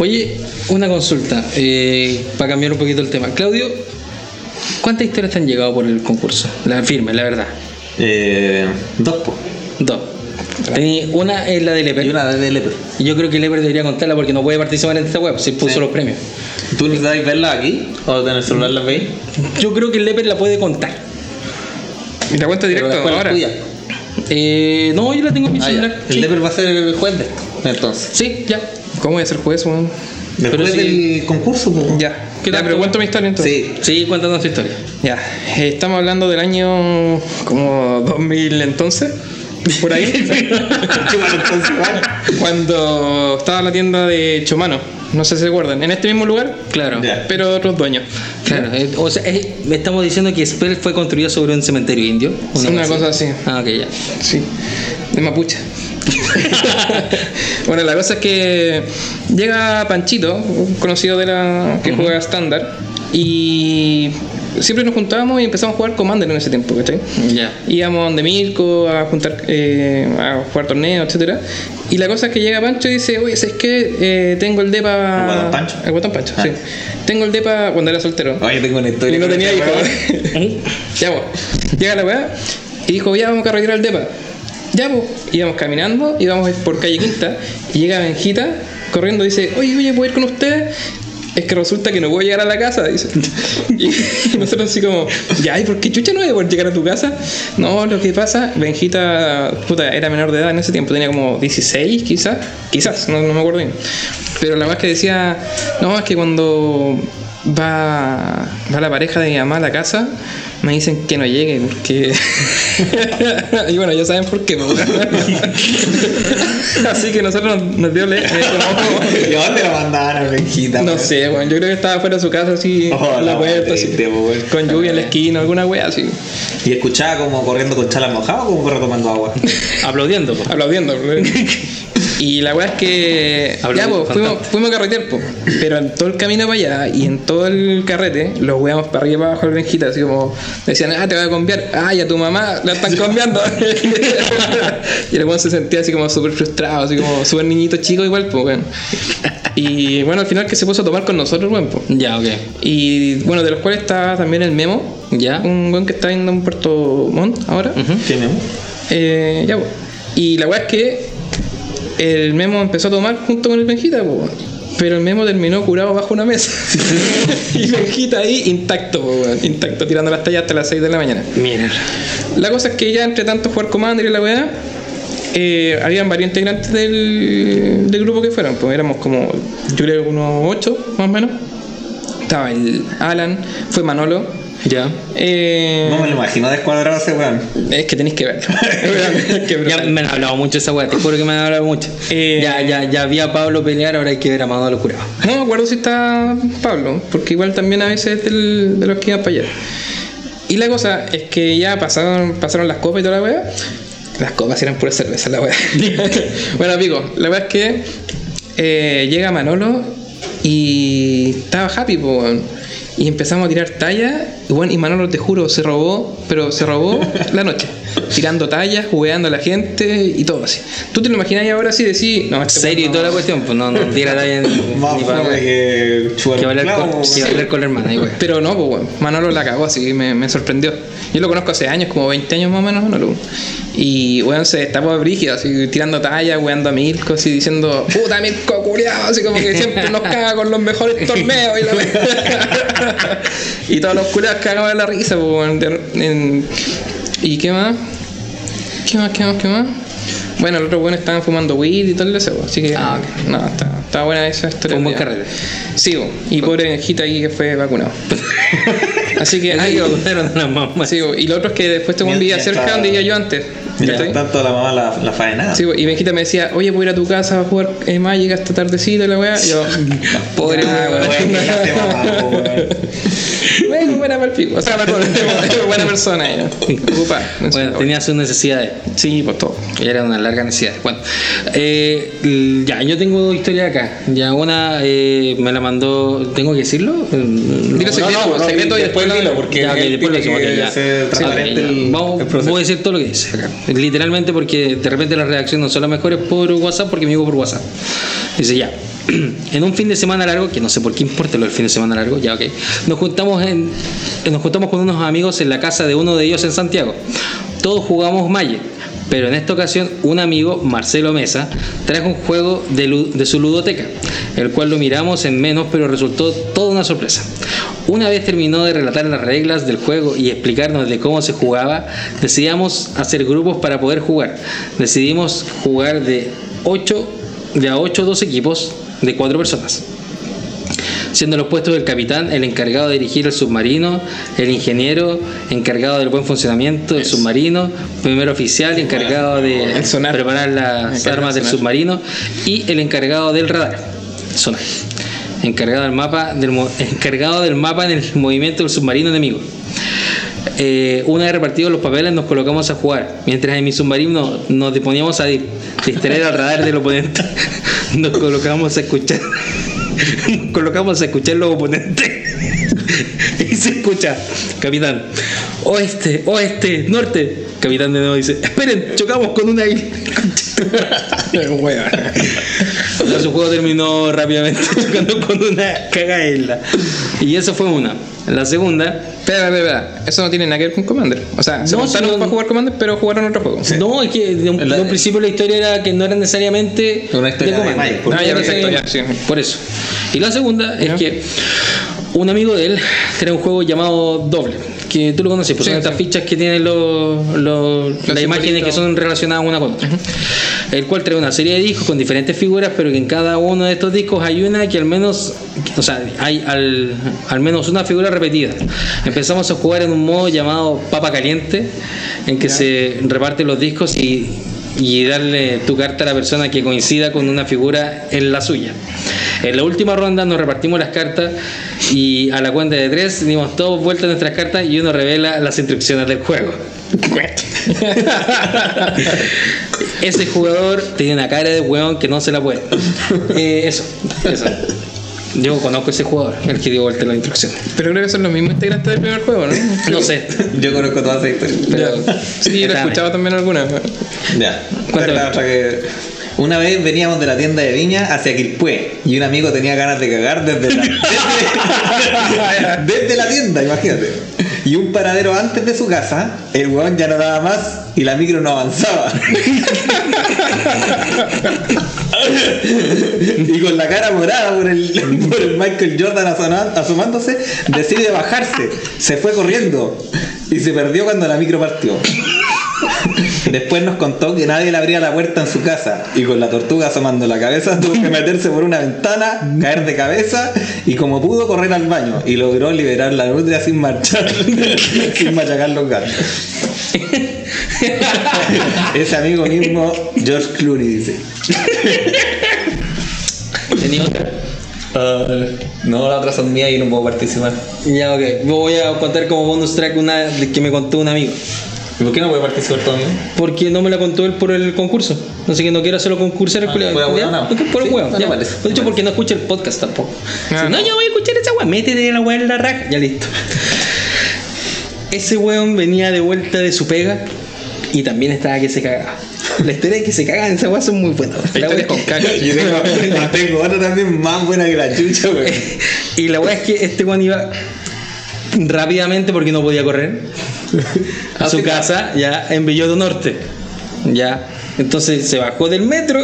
Oye, una consulta, eh, para cambiar un poquito el tema. Claudio, ¿cuántas historias te han llegado por el concurso? La firme, la verdad. Eh, dos, po. Dos. Tení- una es la de Leper. Y una de Leper. Yo creo que Leper debería contarla porque no puede participar en esta web, si puso Sí. los premios. ¿Tú necesitas verla aquí? ¿O en el celular la veis? Yo creo que el Leper la puede contar. ¿Y la cuenta Pero directa ahora? tuya. Eh, no, yo la tengo en mi Ah, celular. El. Leper va a ser el juez de esto, entonces. Sí, ya. ¿Cómo voy a ser juez, weón? Después sí. del concurso, po. Ya. ¿Qué Ya, pero cuento mi historia entonces. Sí. Sí, cuéntanos tu historia. Ya, eh, estamos hablando del año como 2000 entonces, por ahí, cuando estaba la tienda de Chomano, no sé si se acuerdan, en este mismo lugar, Claro. Pero otros dueños. Claro, eh, o sea, eh, estamos diciendo que Spell fue construido sobre un cementerio indio. Una cosa así. Ah, ok, ya. Sí, de Mapuche. bueno, la cosa es que llega Panchito, un conocido de la que juega estándar, y siempre nos juntábamos y empezamos a jugar Commander en ese tiempo, ¿cachai? Ya. Íbamos donde Mirko a juntar, eh, a jugar torneos, etcétera. Y la cosa es que llega Pancho y dice, oye, ¿sabes qué? Eh, tengo el depa... ¿El Guatón Pancho? El Guatón Pancho, Ah. sí. Tengo el depa cuando era soltero. Oye, tengo una historia. Y no tenía hijos. ya, pues. Llega la weá y dijo, ya vamos a carretera al depa. Ya, pues. Íbamos caminando, íbamos por calle Quinta y llega Benjita corriendo y dice, oye, oye, ¿puedo ir con ustedes? Es que resulta que no puedo llegar a la casa, dice. Y nosotros así como, ya, ¿y por qué chucha no voy a llegar a tu casa? No, lo que pasa, Benjita, puta, era menor de edad en ese tiempo, tenía como 16 quizás, quizás, no, no me acuerdo bien. Pero la más que decía, no, es que cuando va, va la pareja de mi mamá a la casa, me dicen que no llegue porque... y bueno, ya saben por qué. Así que nosotros nos, nos dio... le- ¿Y a dónde la mandaron, Benjita? no weón? sé, bueno, yo creo que estaba fuera de su casa así, Oh, en la puerta, así, con lluvia en la esquina, alguna wea así, ¿Y escuchaba como corriendo con chalas mojadas o como perro tomando agua? Aplaudiendo, po. aplaudiendo. Y la weá es que. Ya, pues, de fuimos, fuimos a carretear, po. Pero en todo el camino para allá y en todo el carrete, los weamos para arriba y para abajo el Benjita, así como decían, ah, te voy a cambiar, ah, y a tu mamá la están cambiando. y el weón se sentía así como súper frustrado, así como súper niñito chico, igual, pues, weón. Y bueno, al final que se puso a tomar con nosotros, weón, pues. Ya, ok. Y bueno, de los cuales está también el Memo, Ya. un weón que está en un Puerto Montt ahora. ¿Qué memo? Eh, ya, po. Y la weá es que el Memo empezó a tomar junto con el Benjita, po. Pero el Memo terminó curado bajo una mesa. y Benjita ahí intacto, po. Intacto, tirando las tallas hasta las 6 de la mañana. Mira. La cosa es que ya entre tanto jugar Commander y la weá, eh, habían varios integrantes del, del grupo que fueron. Pues éramos como, yo creo, unos 8 más o menos. Estaba el Alan, fue Manolo. Ya. Eh, No me lo imagino descuadrado ese weón. es que tenéis que verlo. Ya me han hablado mucho esa weá, te juro que me han hablado mucho. Eh, ya, ya, ya vi a Pablo pelear, ahora hay que ver a Manolo curado. No me acuerdo si está Pablo, porque igual también a veces es del- de los que iban para allá. Y la cosa es que ya pasaron, pasaron las copas y toda la weá. Las copas eran pura cerveza, la weá. bueno, amigo, la weá es que eh, llega Manolo y estaba happy, weón. Y empezamos a tirar tallas. Y bueno, y Manolo, te juro, se robó, pero se robó la noche. Tirando tallas, jugueando a la gente y todo así. ¿Tú te lo imaginas ahora así decir, no, este Serio y weón toda no- la cuestión, pues no, no tira talla en- Más ni para fome que que con, con la hermana. Pero no, pues bueno, Manolo la cagó, así que me, me sorprendió. Yo lo conozco hace años, como 20 años más o menos, Manolo. Y weón se destapó brígido, así tirando talla, weando a Mirko, así diciendo, puta Mirko culiao, así como que siempre nos caga con los mejores torneos y la. Y todos los culiados cagaban la risa, pues. De- en- ¿Y qué más? ¿Qué más, qué más, qué más? Bueno, los otros buenos estaban fumando weed y todo eso, así que. Ah, ok. No, está, está buena esa historia. Un buen carrete. Sí, bo. y pobre Benjita ahí que fue vacunado. Así que. Ahí ay, que vacunaron a la mamá. sí, bo. y lo otro es que después te vivía Mientras cerca está- donde vivía yo antes. Mientras ¿cachai? tanto la mamá la, la faenaba. Sí, y Benjita me decía, oye, puedo ir a tu casa a jugar eh, Magic hasta tardecito y la weá. Y yo, pobre Ah. Bueno, buena para el pico. O sea, perdón, buena persona. Ocupa. Bueno, tenía sus necesidades. Sí, pues todo. Y era una larga necesidad. Bueno, eh, ya, yo tengo dos historias acá. Ya, una eh, me la mandó. ¿Tengo que decirlo? Mm, Dilo secreto, secreto y después lo- dilo, porque Ya, ok, él después lo decimos, Vamos, voy a decir todo lo que dice acá. Literalmente porque de repente las reacciones no son las mejores por WhatsApp porque me digo por WhatsApp. Dice ya. En un fin de semana largo, que no sé por qué importa lo del fin de semana largo, ya ok. Nos juntamos en, nos juntamos con unos amigos en la casa de uno de ellos en Santiago. Todos jugamos Magic, pero en esta ocasión un amigo, Marcelo Mesa, trajo un juego de, su ludoteca, el cual lo miramos en menos, pero resultó toda una sorpresa. Una vez terminó de relatar las reglas del juego y explicarnos de cómo se jugaba, decidimos hacer grupos para poder jugar. Decidimos jugar de 8 de a 8 dos equipos de 4 personas siendo los puestos del capitán el encargado de dirigir el submarino, el ingeniero encargado del buen funcionamiento del submarino, primer oficial encargado de sonar. preparar las armas del submarino y el encargado del radar, sonar, encargado del mapa del encargado del mapa en el movimiento del submarino enemigo. Eh, una vez repartidos los papeles nos colocamos a jugar, mientras en mi submarino nos disponíamos a di- distraer al radar del oponente. Nos colocamos a escuchar, colocamos a escuchar los oponentes. y se escucha, capitán, oeste, oeste, norte. Capitán de nuevo dice, esperen, chocamos con una isla. Wea. Entonces, su juego terminó rápidamente chocando con una caga isla. Y eso fue una. La segunda, Espera, espera, espera. Eso no tiene nada que ver con Commander. O sea, se No, no- para jugar Commander, pero jugaron otro juego. no, es que de un, La- de un principio la historia era que no era necesariamente Una historia de Commander. Magic, por- Ah, ya, Era perfecto, que- ya, sí. Por eso. Y la segunda Ya. es que un amigo de él tiene un juego llamado Doble, que tú lo conoces, pues Sí, son estas fichas que tienen los, las imágenes que son relacionadas una con otra. El cual trae una serie de discos con diferentes figuras, pero que en cada uno de estos discos hay una que al menos, o sea, hay al, al menos una figura repetida. Empezamos a jugar en un modo llamado Papa Caliente, en que se reparten los discos y, y darle tu carta a la persona que coincida con una figura en la suya. En la última ronda nos repartimos las cartas y a la cuenta de tres dimos todos vueltas nuestras cartas y uno revela las instrucciones del juego. Ese jugador tiene una cara de hueón que no se la puede. Eh, eso, eso. Yo conozco ese jugador, el que dio vuelta las instrucciones. Pero creo que son los mismos integrantes del primer juego, ¿no? No sé, Yo conozco toda esa historia. pero. Sí, yo lo he Dame. escuchado también alguna. Ya. Cuéntame. La otra que- Una vez veníamos de la tienda de Viña hacia Quilpué y un amigo tenía ganas de cagar desde la, desde, desde la tienda, imagínate. Y un paradero antes de su casa, el huevón ya no daba más y la micro no avanzaba. y con la cara morada por el, Michael Jordan asomándose, decide bajarse. Se fue corriendo y se perdió cuando la micro partió. Después nos contó que nadie le abría la puerta en su casa y con la tortuga asomando la cabeza tuvo que meterse por una ventana, caer de cabeza y como pudo correr al baño y logró liberar la nutria sin marchar, sin machacar los gatos. Ese amigo mismo, George Clooney, dice. Tenía otra. Ah, no, las otras son mías y no puedo participar. Ya, ok. Yo voy a contar como bonus track una de que me contó un amigo. ¿Y por qué no puedo participar todavía? Porque no me la contó él por el concurso. Así que no quiero hacerlo concursar el Ah, culiao. por el ¿Ya? huevo, no. Por Sí, huevo. no, ya. no vale. De No hecho, vale. porque no escucha el podcast tampoco. Ah, Si no, no. yo voy a escuchar esa weá. Métete la weá en la raja. Ya listo. Ese weón venía de vuelta de su pega y también estaba que se cagaba. La historia de que se cagan esas weas son muy buenas. La Historias wea- con caca. Yo tengo, tengo otra también más buena que la chucha, güey. Y la weá es que este weón iba rápidamente porque no podía correr a su casa ya en Belloto Norte. Ya. Entonces se bajó del metro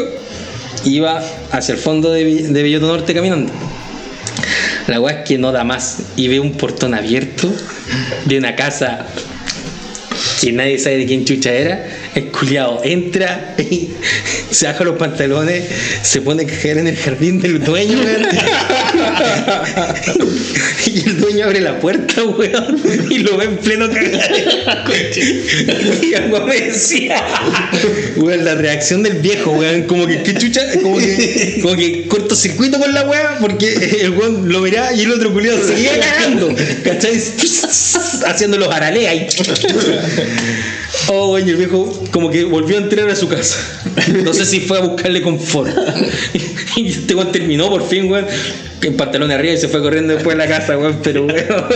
iba hacia el fondo de, de Belloto Norte caminando. La weá es que no da más y ve un portón abierto de una casa que nadie sabe de quién chucha era. El culiado entra y se baja los pantalones, se pone a cagar en el jardín del dueño, weón. Y el dueño abre la puerta, weón, y lo ve en pleno cagadero. Y weón me decía, weón, la reacción del viejo, weón, como que, ¿qué chucha? Como que, como que cortocircuito con la weá, porque el weón lo verá y el otro culiado seguía cagando, ¿cachai? Haciendo los araleas ahí. Oh, y el viejo como que volvió a entrar a su casa. No sé si fue a buscarle confort. Y este weón terminó por fin, weón, en pantalones arriba y se fue corriendo después de la casa, weón. Pero, weón,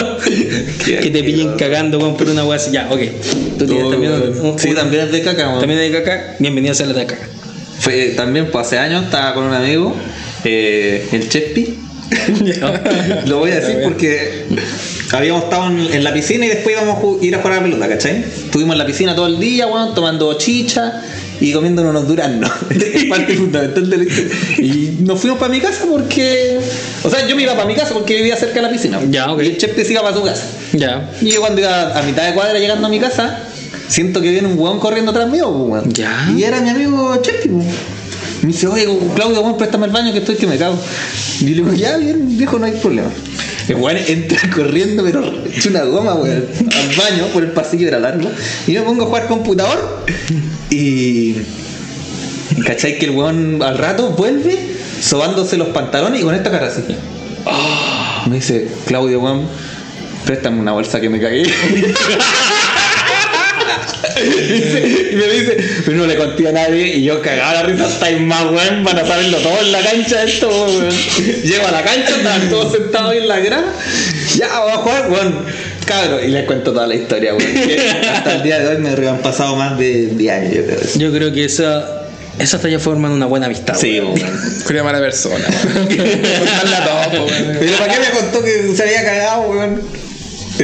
que te pillen cagando, weón, por una weá así. Ya, ok. Tú tienes también un- un- Sí, también es de caca, weón. también de caca. Bienvenido a la de caca. Fue, también pues hace años estaba con un amigo, eh, el Chespi. Lo voy a decir porque habíamos estado en, en la piscina y después íbamos a ir a jugar a la pelota, ¿cachai? Estuvimos en la piscina todo el día, weón, tomando chicha y comiendo unos duraznos. Es parte fundamental de la historia. Y nos fuimos para mi casa porque. O sea, yo me iba para mi casa porque vivía cerca de la piscina. Ya, ok. Y el se iba para su casa. Ya. Y yo cuando iba a mitad de cuadra llegando a mi casa, siento que viene un weón corriendo atrás mío, pues, weón. Ya. Y era mi amigo Chepi, pues. Me dice, oye, Claudio, weón, préstame el baño que estoy que me cago. Y yo le digo, ya, bien, viejo, no hay problema. El weón entra corriendo, pero hecho una goma, weón, al baño, por el pasillo era largo. Y me pongo a jugar computador. Y. ¿Cachai? Que el weón al rato vuelve sobándose los pantalones y con esta cara así. Me dice, Claudio, weón, préstame una bolsa que me cagué. y me dice, pero no le conté a nadie y yo cagaba la risa, estáis más weón, van a saberlo todo en la cancha esto, weón. Llego a la cancha, estaban todos sentados ahí en la grada, ya vamos a jugar, weón. Cabro, y les cuento toda la historia, weón. Hasta el día de hoy me han pasado más de 10 años, yo creo. Yo creo que esa, esa hasta ya forman una buena amistad. Sí, weón. Curia mala persona. Contarla todo, weón. Pero ¿para qué me contó que se había cagado, weón?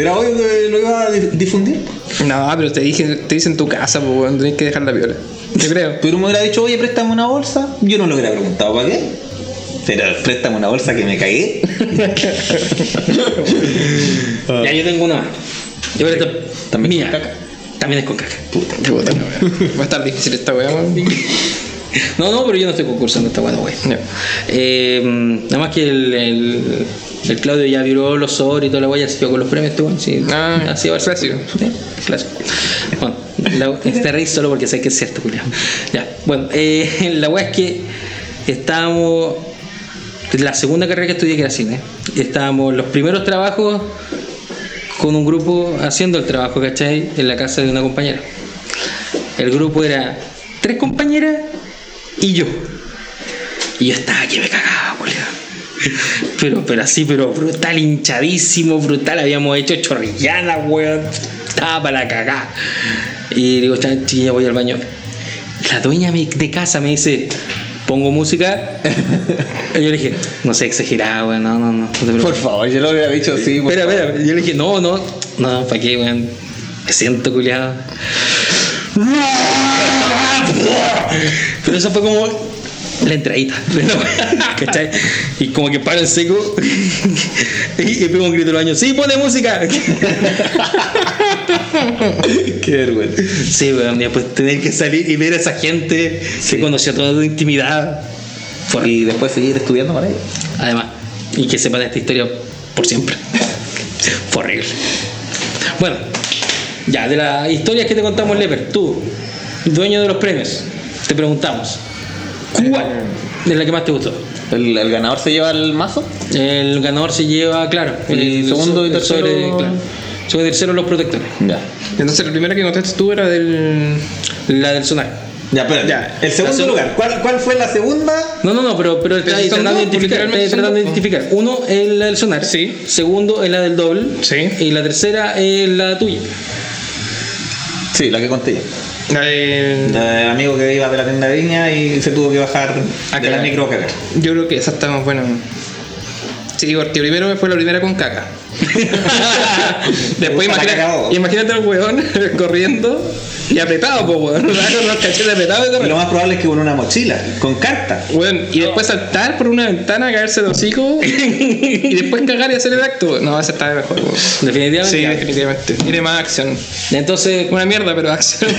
Era obvio que lo iba a di- difundir. No, pero te dije, te dice en tu casa, pues tenés que dejar la viola. Yo creo. Pero me hubiera dicho, oye, préstame una bolsa. Yo no lo hubiera preguntado, ¿para qué? Pero préstame una bolsa que me cagué. Ya yo tengo una más. Yo creo que ¿También mía. con caca? También es con caca. Puta la weá. Va a estar difícil esta weá, weón. No, no, pero yo no estoy concursando esta buena wey. Ya. Eh, nada más que el, el, el Claudio ya viró los sobres y toda la guaya, se quedó con los premios, tú, sí. Ah, así va clásico. Clásico. Bueno, la, este rey solo porque sé que es cierto, Julián. Ya, bueno, eh, la wea es que estábamos. La segunda carrera que estudié que era cine. Estábamos los primeros trabajos con un grupo haciendo el trabajo, ¿cachai? En la casa de una compañera. El grupo era tres compañeras y yo. Y yo estaba que me cagaba, boludo. Pero, pero así, pero brutal, hinchadísimo, brutal. Habíamos hecho chorrillana, weón. Estaba para la cagada. Y digo, "Cha- chiquilla, voy al baño. La dueña de casa me dice, pongo música. Y yo le dije, no sé, exagerada, weón, no, no, no. no te preocupes". Por favor, yo lo hubiera dicho así. Espera, espera. Yo le dije, no, no, no, ¿para qué, weón? Me siento culiado. Pero eso fue como la entradita. ¿Cachai? Y como que paro en seco y, y pego un grito al baño. ¡Sí, pone música! Qué vergüenza. Sí, weón, después tener que salir y ver a esa gente que conoció toda tu intimidad. Y después seguir estudiando para ello. Además, y que sepan esta historia por siempre. Fue horrible. Bueno, ya, de las historias que te contamos, Leper, tú, dueño de los premios, te preguntamos, ¿cuál es la que más te gustó? ¿El, el ganador se lleva el mazo? El ganador se lleva, claro, el segundo y el tercero- claro. Segundo y tercero los protectores. Ya. Entonces la primera que contaste tú era del. La del sonar. Ya, espérate. Ya. El segundo lugar. ¿Cuál, ¿Cuál fue la segunda? No, no, no, pero, pero está Pero ahí son tratando de identificar. tratando de. Uno es la del sonar. Sí. Segundo es la del doble. Sí. Y la tercera es la tuya. Sí, la que conté yo. La del- El amigo que iba de la tienda de viña y se tuvo que bajar Ah, de la micro a cagar. Yo creo que esa está más buena. Sí, porque primero fue la primera con caca. Después gusta la caca a imagínate, al weón corriendo y apretado, pues weón. Con los cachetes apretados y Y lo más probable es que con una mochila, con carta. Weón, y después saltar por una ventana, caerse de hocico y después cagar y hacer el acto. No, esa está mejor, weón. Definitivamente. Sí, definitivamente. Tiene más acción. Entonces, Una mierda, pero acción.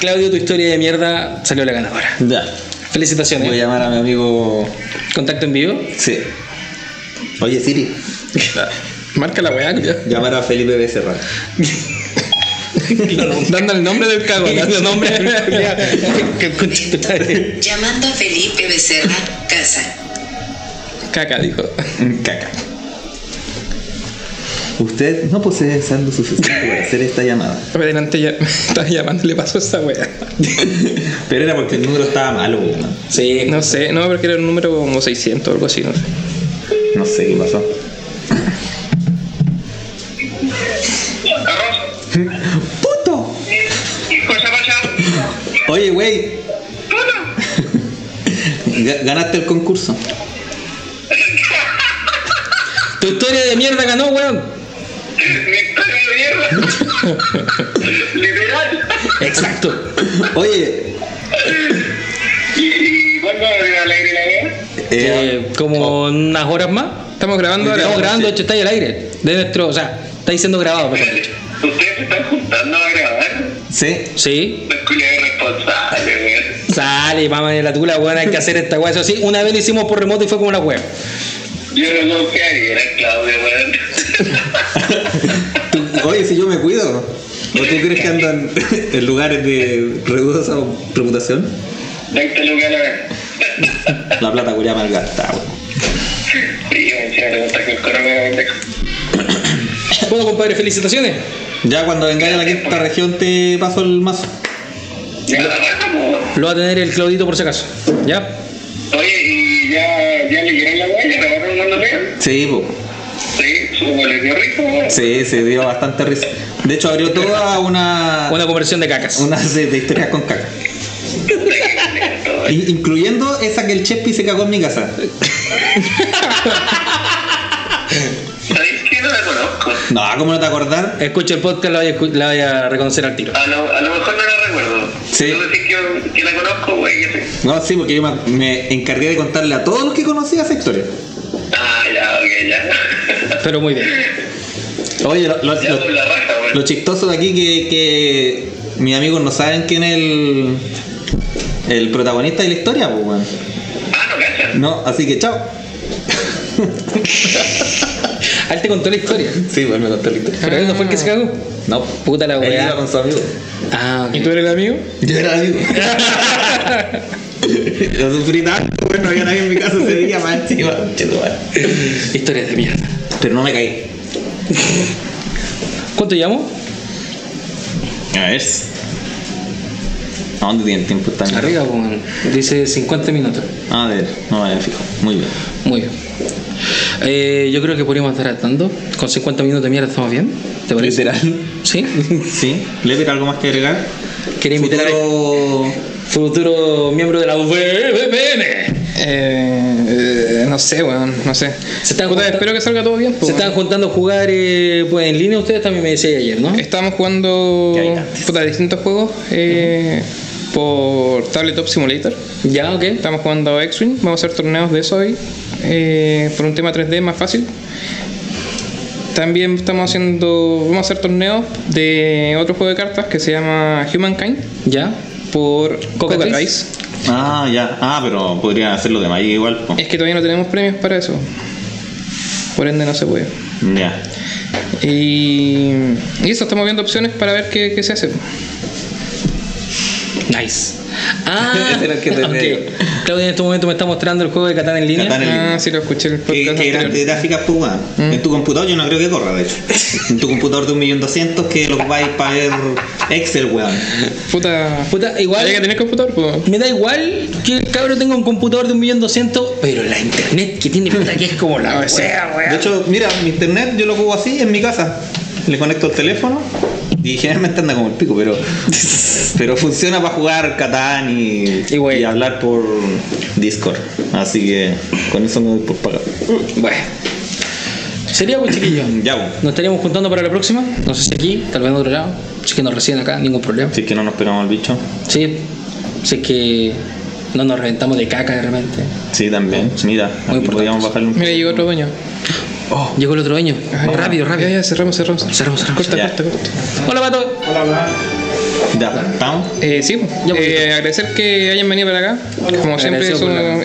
Claudio, tu historia de mierda salió la ganadora. Ya. Felicitaciones. Voy a llamar a mi amigo. Contacto en vivo. Sí. Oye, Siri. Marca la weá, ya. Llamar a Felipe Becerra. Dando el nombre del cago. Dando el nombre madre. Llamando a Felipe Becerra Casa. Caca, dijo. Caca. Usted no posee saldo suficiente para hacer esta llamada. Adelante ya. Estaba llamando, le pasó esa weá. Pero era porque el número estaba malo, weón. Sí, No sé, no, porque era un número como 600 o algo así, no sé. No sé qué pasó. ¡Puto! Cosa pasa. Oye, güey. Ga- Ganaste el concurso. Tu historia de mierda ganó, weón. Mi historia de mierda. Literal. Exacto. Eh, Eh, como unas horas más. Estamos grabando ahora. Estamos grabando, de hecho, está ahí al aire. De nuestro, o sea, está ahí siendo grabado, mejor dicho. ¿Ustedes se están juntando a grabar? sí. Sí. No es culiado irresponsable, weón. Sale, mamá de la tula, weón, hay que hacer esta weá. Eso sí, una vez lo hicimos por remoto y fue como la weá. Yo no confiaría Claudio, weón. Oye, si yo me cuido. ¿O tú crees que andan en lugares de redudosa reputación? 20 lucas la vez. La plata cuya mal gastada, le. Bueno, compadre, felicitaciones. Ya cuando vengáis a la quinta región te paso el mazo. Vamos. Lo va a tener el Claudito por si acaso. ¿Ya? Oye, y ya, ya le dieron la huella, ¿te agarraron cuando vean? Sí, po. Sí, le dio rico. Sí, se dio bastante risa. De hecho, abrió toda una. Una conversión de cacas. Una de, de historias con caca. I- incluyendo esa que el Chespi se cagó en mi casa. ¿Sabéis que no la conozco? No, ¿cómo no te acordar? Escucha el podcast, la vaya, a la vaya a reconocer al tiro. A lo, a lo mejor no la recuerdo. Sí. No decís que, que la conozco, güey, que sí. No, sí, porque yo me, me encargué de contarle a todos los que conocía esa historia. Ah, ya, ok, ya. Pero muy bien. Oye, lo, lo- Ya, lo- por la raja, güey. lo chistoso de aquí que, que mis amigos no saben quién es el, el protagonista de la historia, pues, weón. Ah, no. No, así que chao. A él te contó la historia. Sí, pues me contó la historia. Pero él no fue el que se cagó. No, Puta la él iba weá. con su amigo. Ah, ok. ¿Y tú eres el amigo? Yo era amigo. Yo sufrí tanto, bueno, no había nadie en mi casa ese día, más encima. chetumare. Historias de mierda. Pero no me caí. ¿Cuánto llamo? A ver. ¿A dónde tiene el tiempo? Está Arriba, pues, dice 50 minutos. A ver, no vaya fijo. Muy bien. Muy bien. Eh, yo creo que podríamos estar atando. Con 50 minutos de mierda estamos bien. ¿Te parece? Literal. ¿Sí? Sí. ¿Le algo más que agregar? Quería invitar a Futuro- futuro miembro de la VPN. Eh, eh, no sé, weón, no sé. Se están Puta, espero que salga todo bien. Se pues, están juntando a jugar eh, pues, en línea ustedes también me decían ayer, ¿no? Estamos jugando ¿Qué hay antes? puta, distintos juegos eh, por Tabletop Simulator. Ya, ok. Estamos jugando a X-Wing, vamos a hacer torneos de eso hoy. eh, por un tema 3D más fácil. También estamos haciendo, vamos a hacer torneos de otro juego de cartas que se llama Humankind Ya. por Coca-Cola. Coca-Cola. Ah, ya. Ah, pero podrían hacerlo de Magic igual. po. Es que todavía no tenemos premios para eso. Por ende no se puede. Ya. Y, y eso, estamos viendo opciones para ver qué, qué se hace. Nice. Ah, Ese era el que. Claudia en este momento me está mostrando el juego de Catán en línea. Catán en línea. Ah, sí, lo escuché en el podcast. qué anterior. grandes gráficas, pues, weón. En tu computador yo no creo que corra, de hecho. En tu computador de 1.200.000 que lo vais para ver Excel, weón. Puta, Puta, igual- Habría que tener computador, pues. Me da igual que el cabrón tenga un computador de un millón doscientos, pero la internet que tiene puta que es como la wea, wea. De hecho, mira, mi internet yo lo juego así en mi casa. Le conecto el teléfono y generalmente anda como el pico, pero pero funciona para jugar Catán y, Y hablar por Discord. Así que con eso me doy por pagar. Bueno. Sería pues chiquillo. Ya, weón. Nos estaríamos juntando para la próxima. No sé si aquí, tal vez en otro lado. Si es que nos reciben acá, ningún problema. Si es que no nos pegamos al bicho. Sí. Si es que no nos reventamos de caca de repente. Sí, también. Mira, aquí importante podríamos bajarle un Mira, llegó otro dueño. Llegó el otro año. rápido, rápido. Ya, ya, cerramos, cerramos. Cerramos, cerramos. Corta, corta, corta. Hola, pato. Ya, ¿estamos? Eh, sí, Ya, pues. eh, agradecer que hayan venido para acá. Como siempre,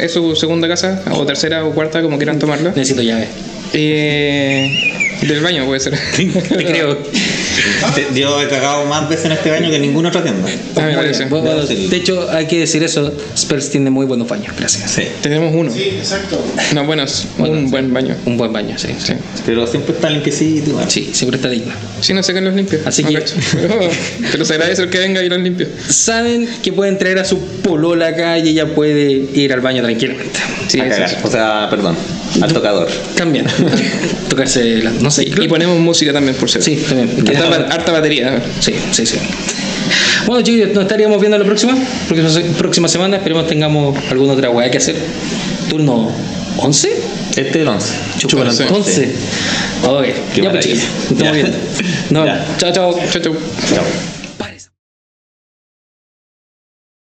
es su segunda casa, o tercera o cuarta, como quieran tomarla. Necesito llave. Eh, del baño puede ser. Te creo. Yo he cagado más veces en este baño que en ninguna otra tienda. Ah, me Muy parece. bien. Bueno, Debo decirlo. de hecho, hay que decir eso. Spurs tiene muy buenos baños. Gracias. Sí. Tenemos uno. Sí, exacto. No, bueno, es Bueno, un sí. buen baño. Un buen baño, sí. Sí. Pero siempre está limpiecito. Sí, siempre está digno. Sí, no sé que los limpio. Así No que-. Pero, se agradece el que venga y los limpio. Saben que pueden traer a su polola acá y ella puede ir al baño tranquilamente. Sí, A cagar. sí. O sea, perdón. Al tocador. También. Tocarse la, no sé. Y ponemos música también por ser. Sí, también. Harta, ba- harta batería. Sí, sí, sí. Bueno, chicos, nos estaríamos viendo la próxima. Próxima, próxima semana. Esperemos tengamos alguna otra weá que hacer. Turno 11. Este es el 11. Chúpalo, once. 11. Ok. Qué ya, pues, chicos. Estamos Ya. viendo. No, chao, chao. Chau, chau. Chao.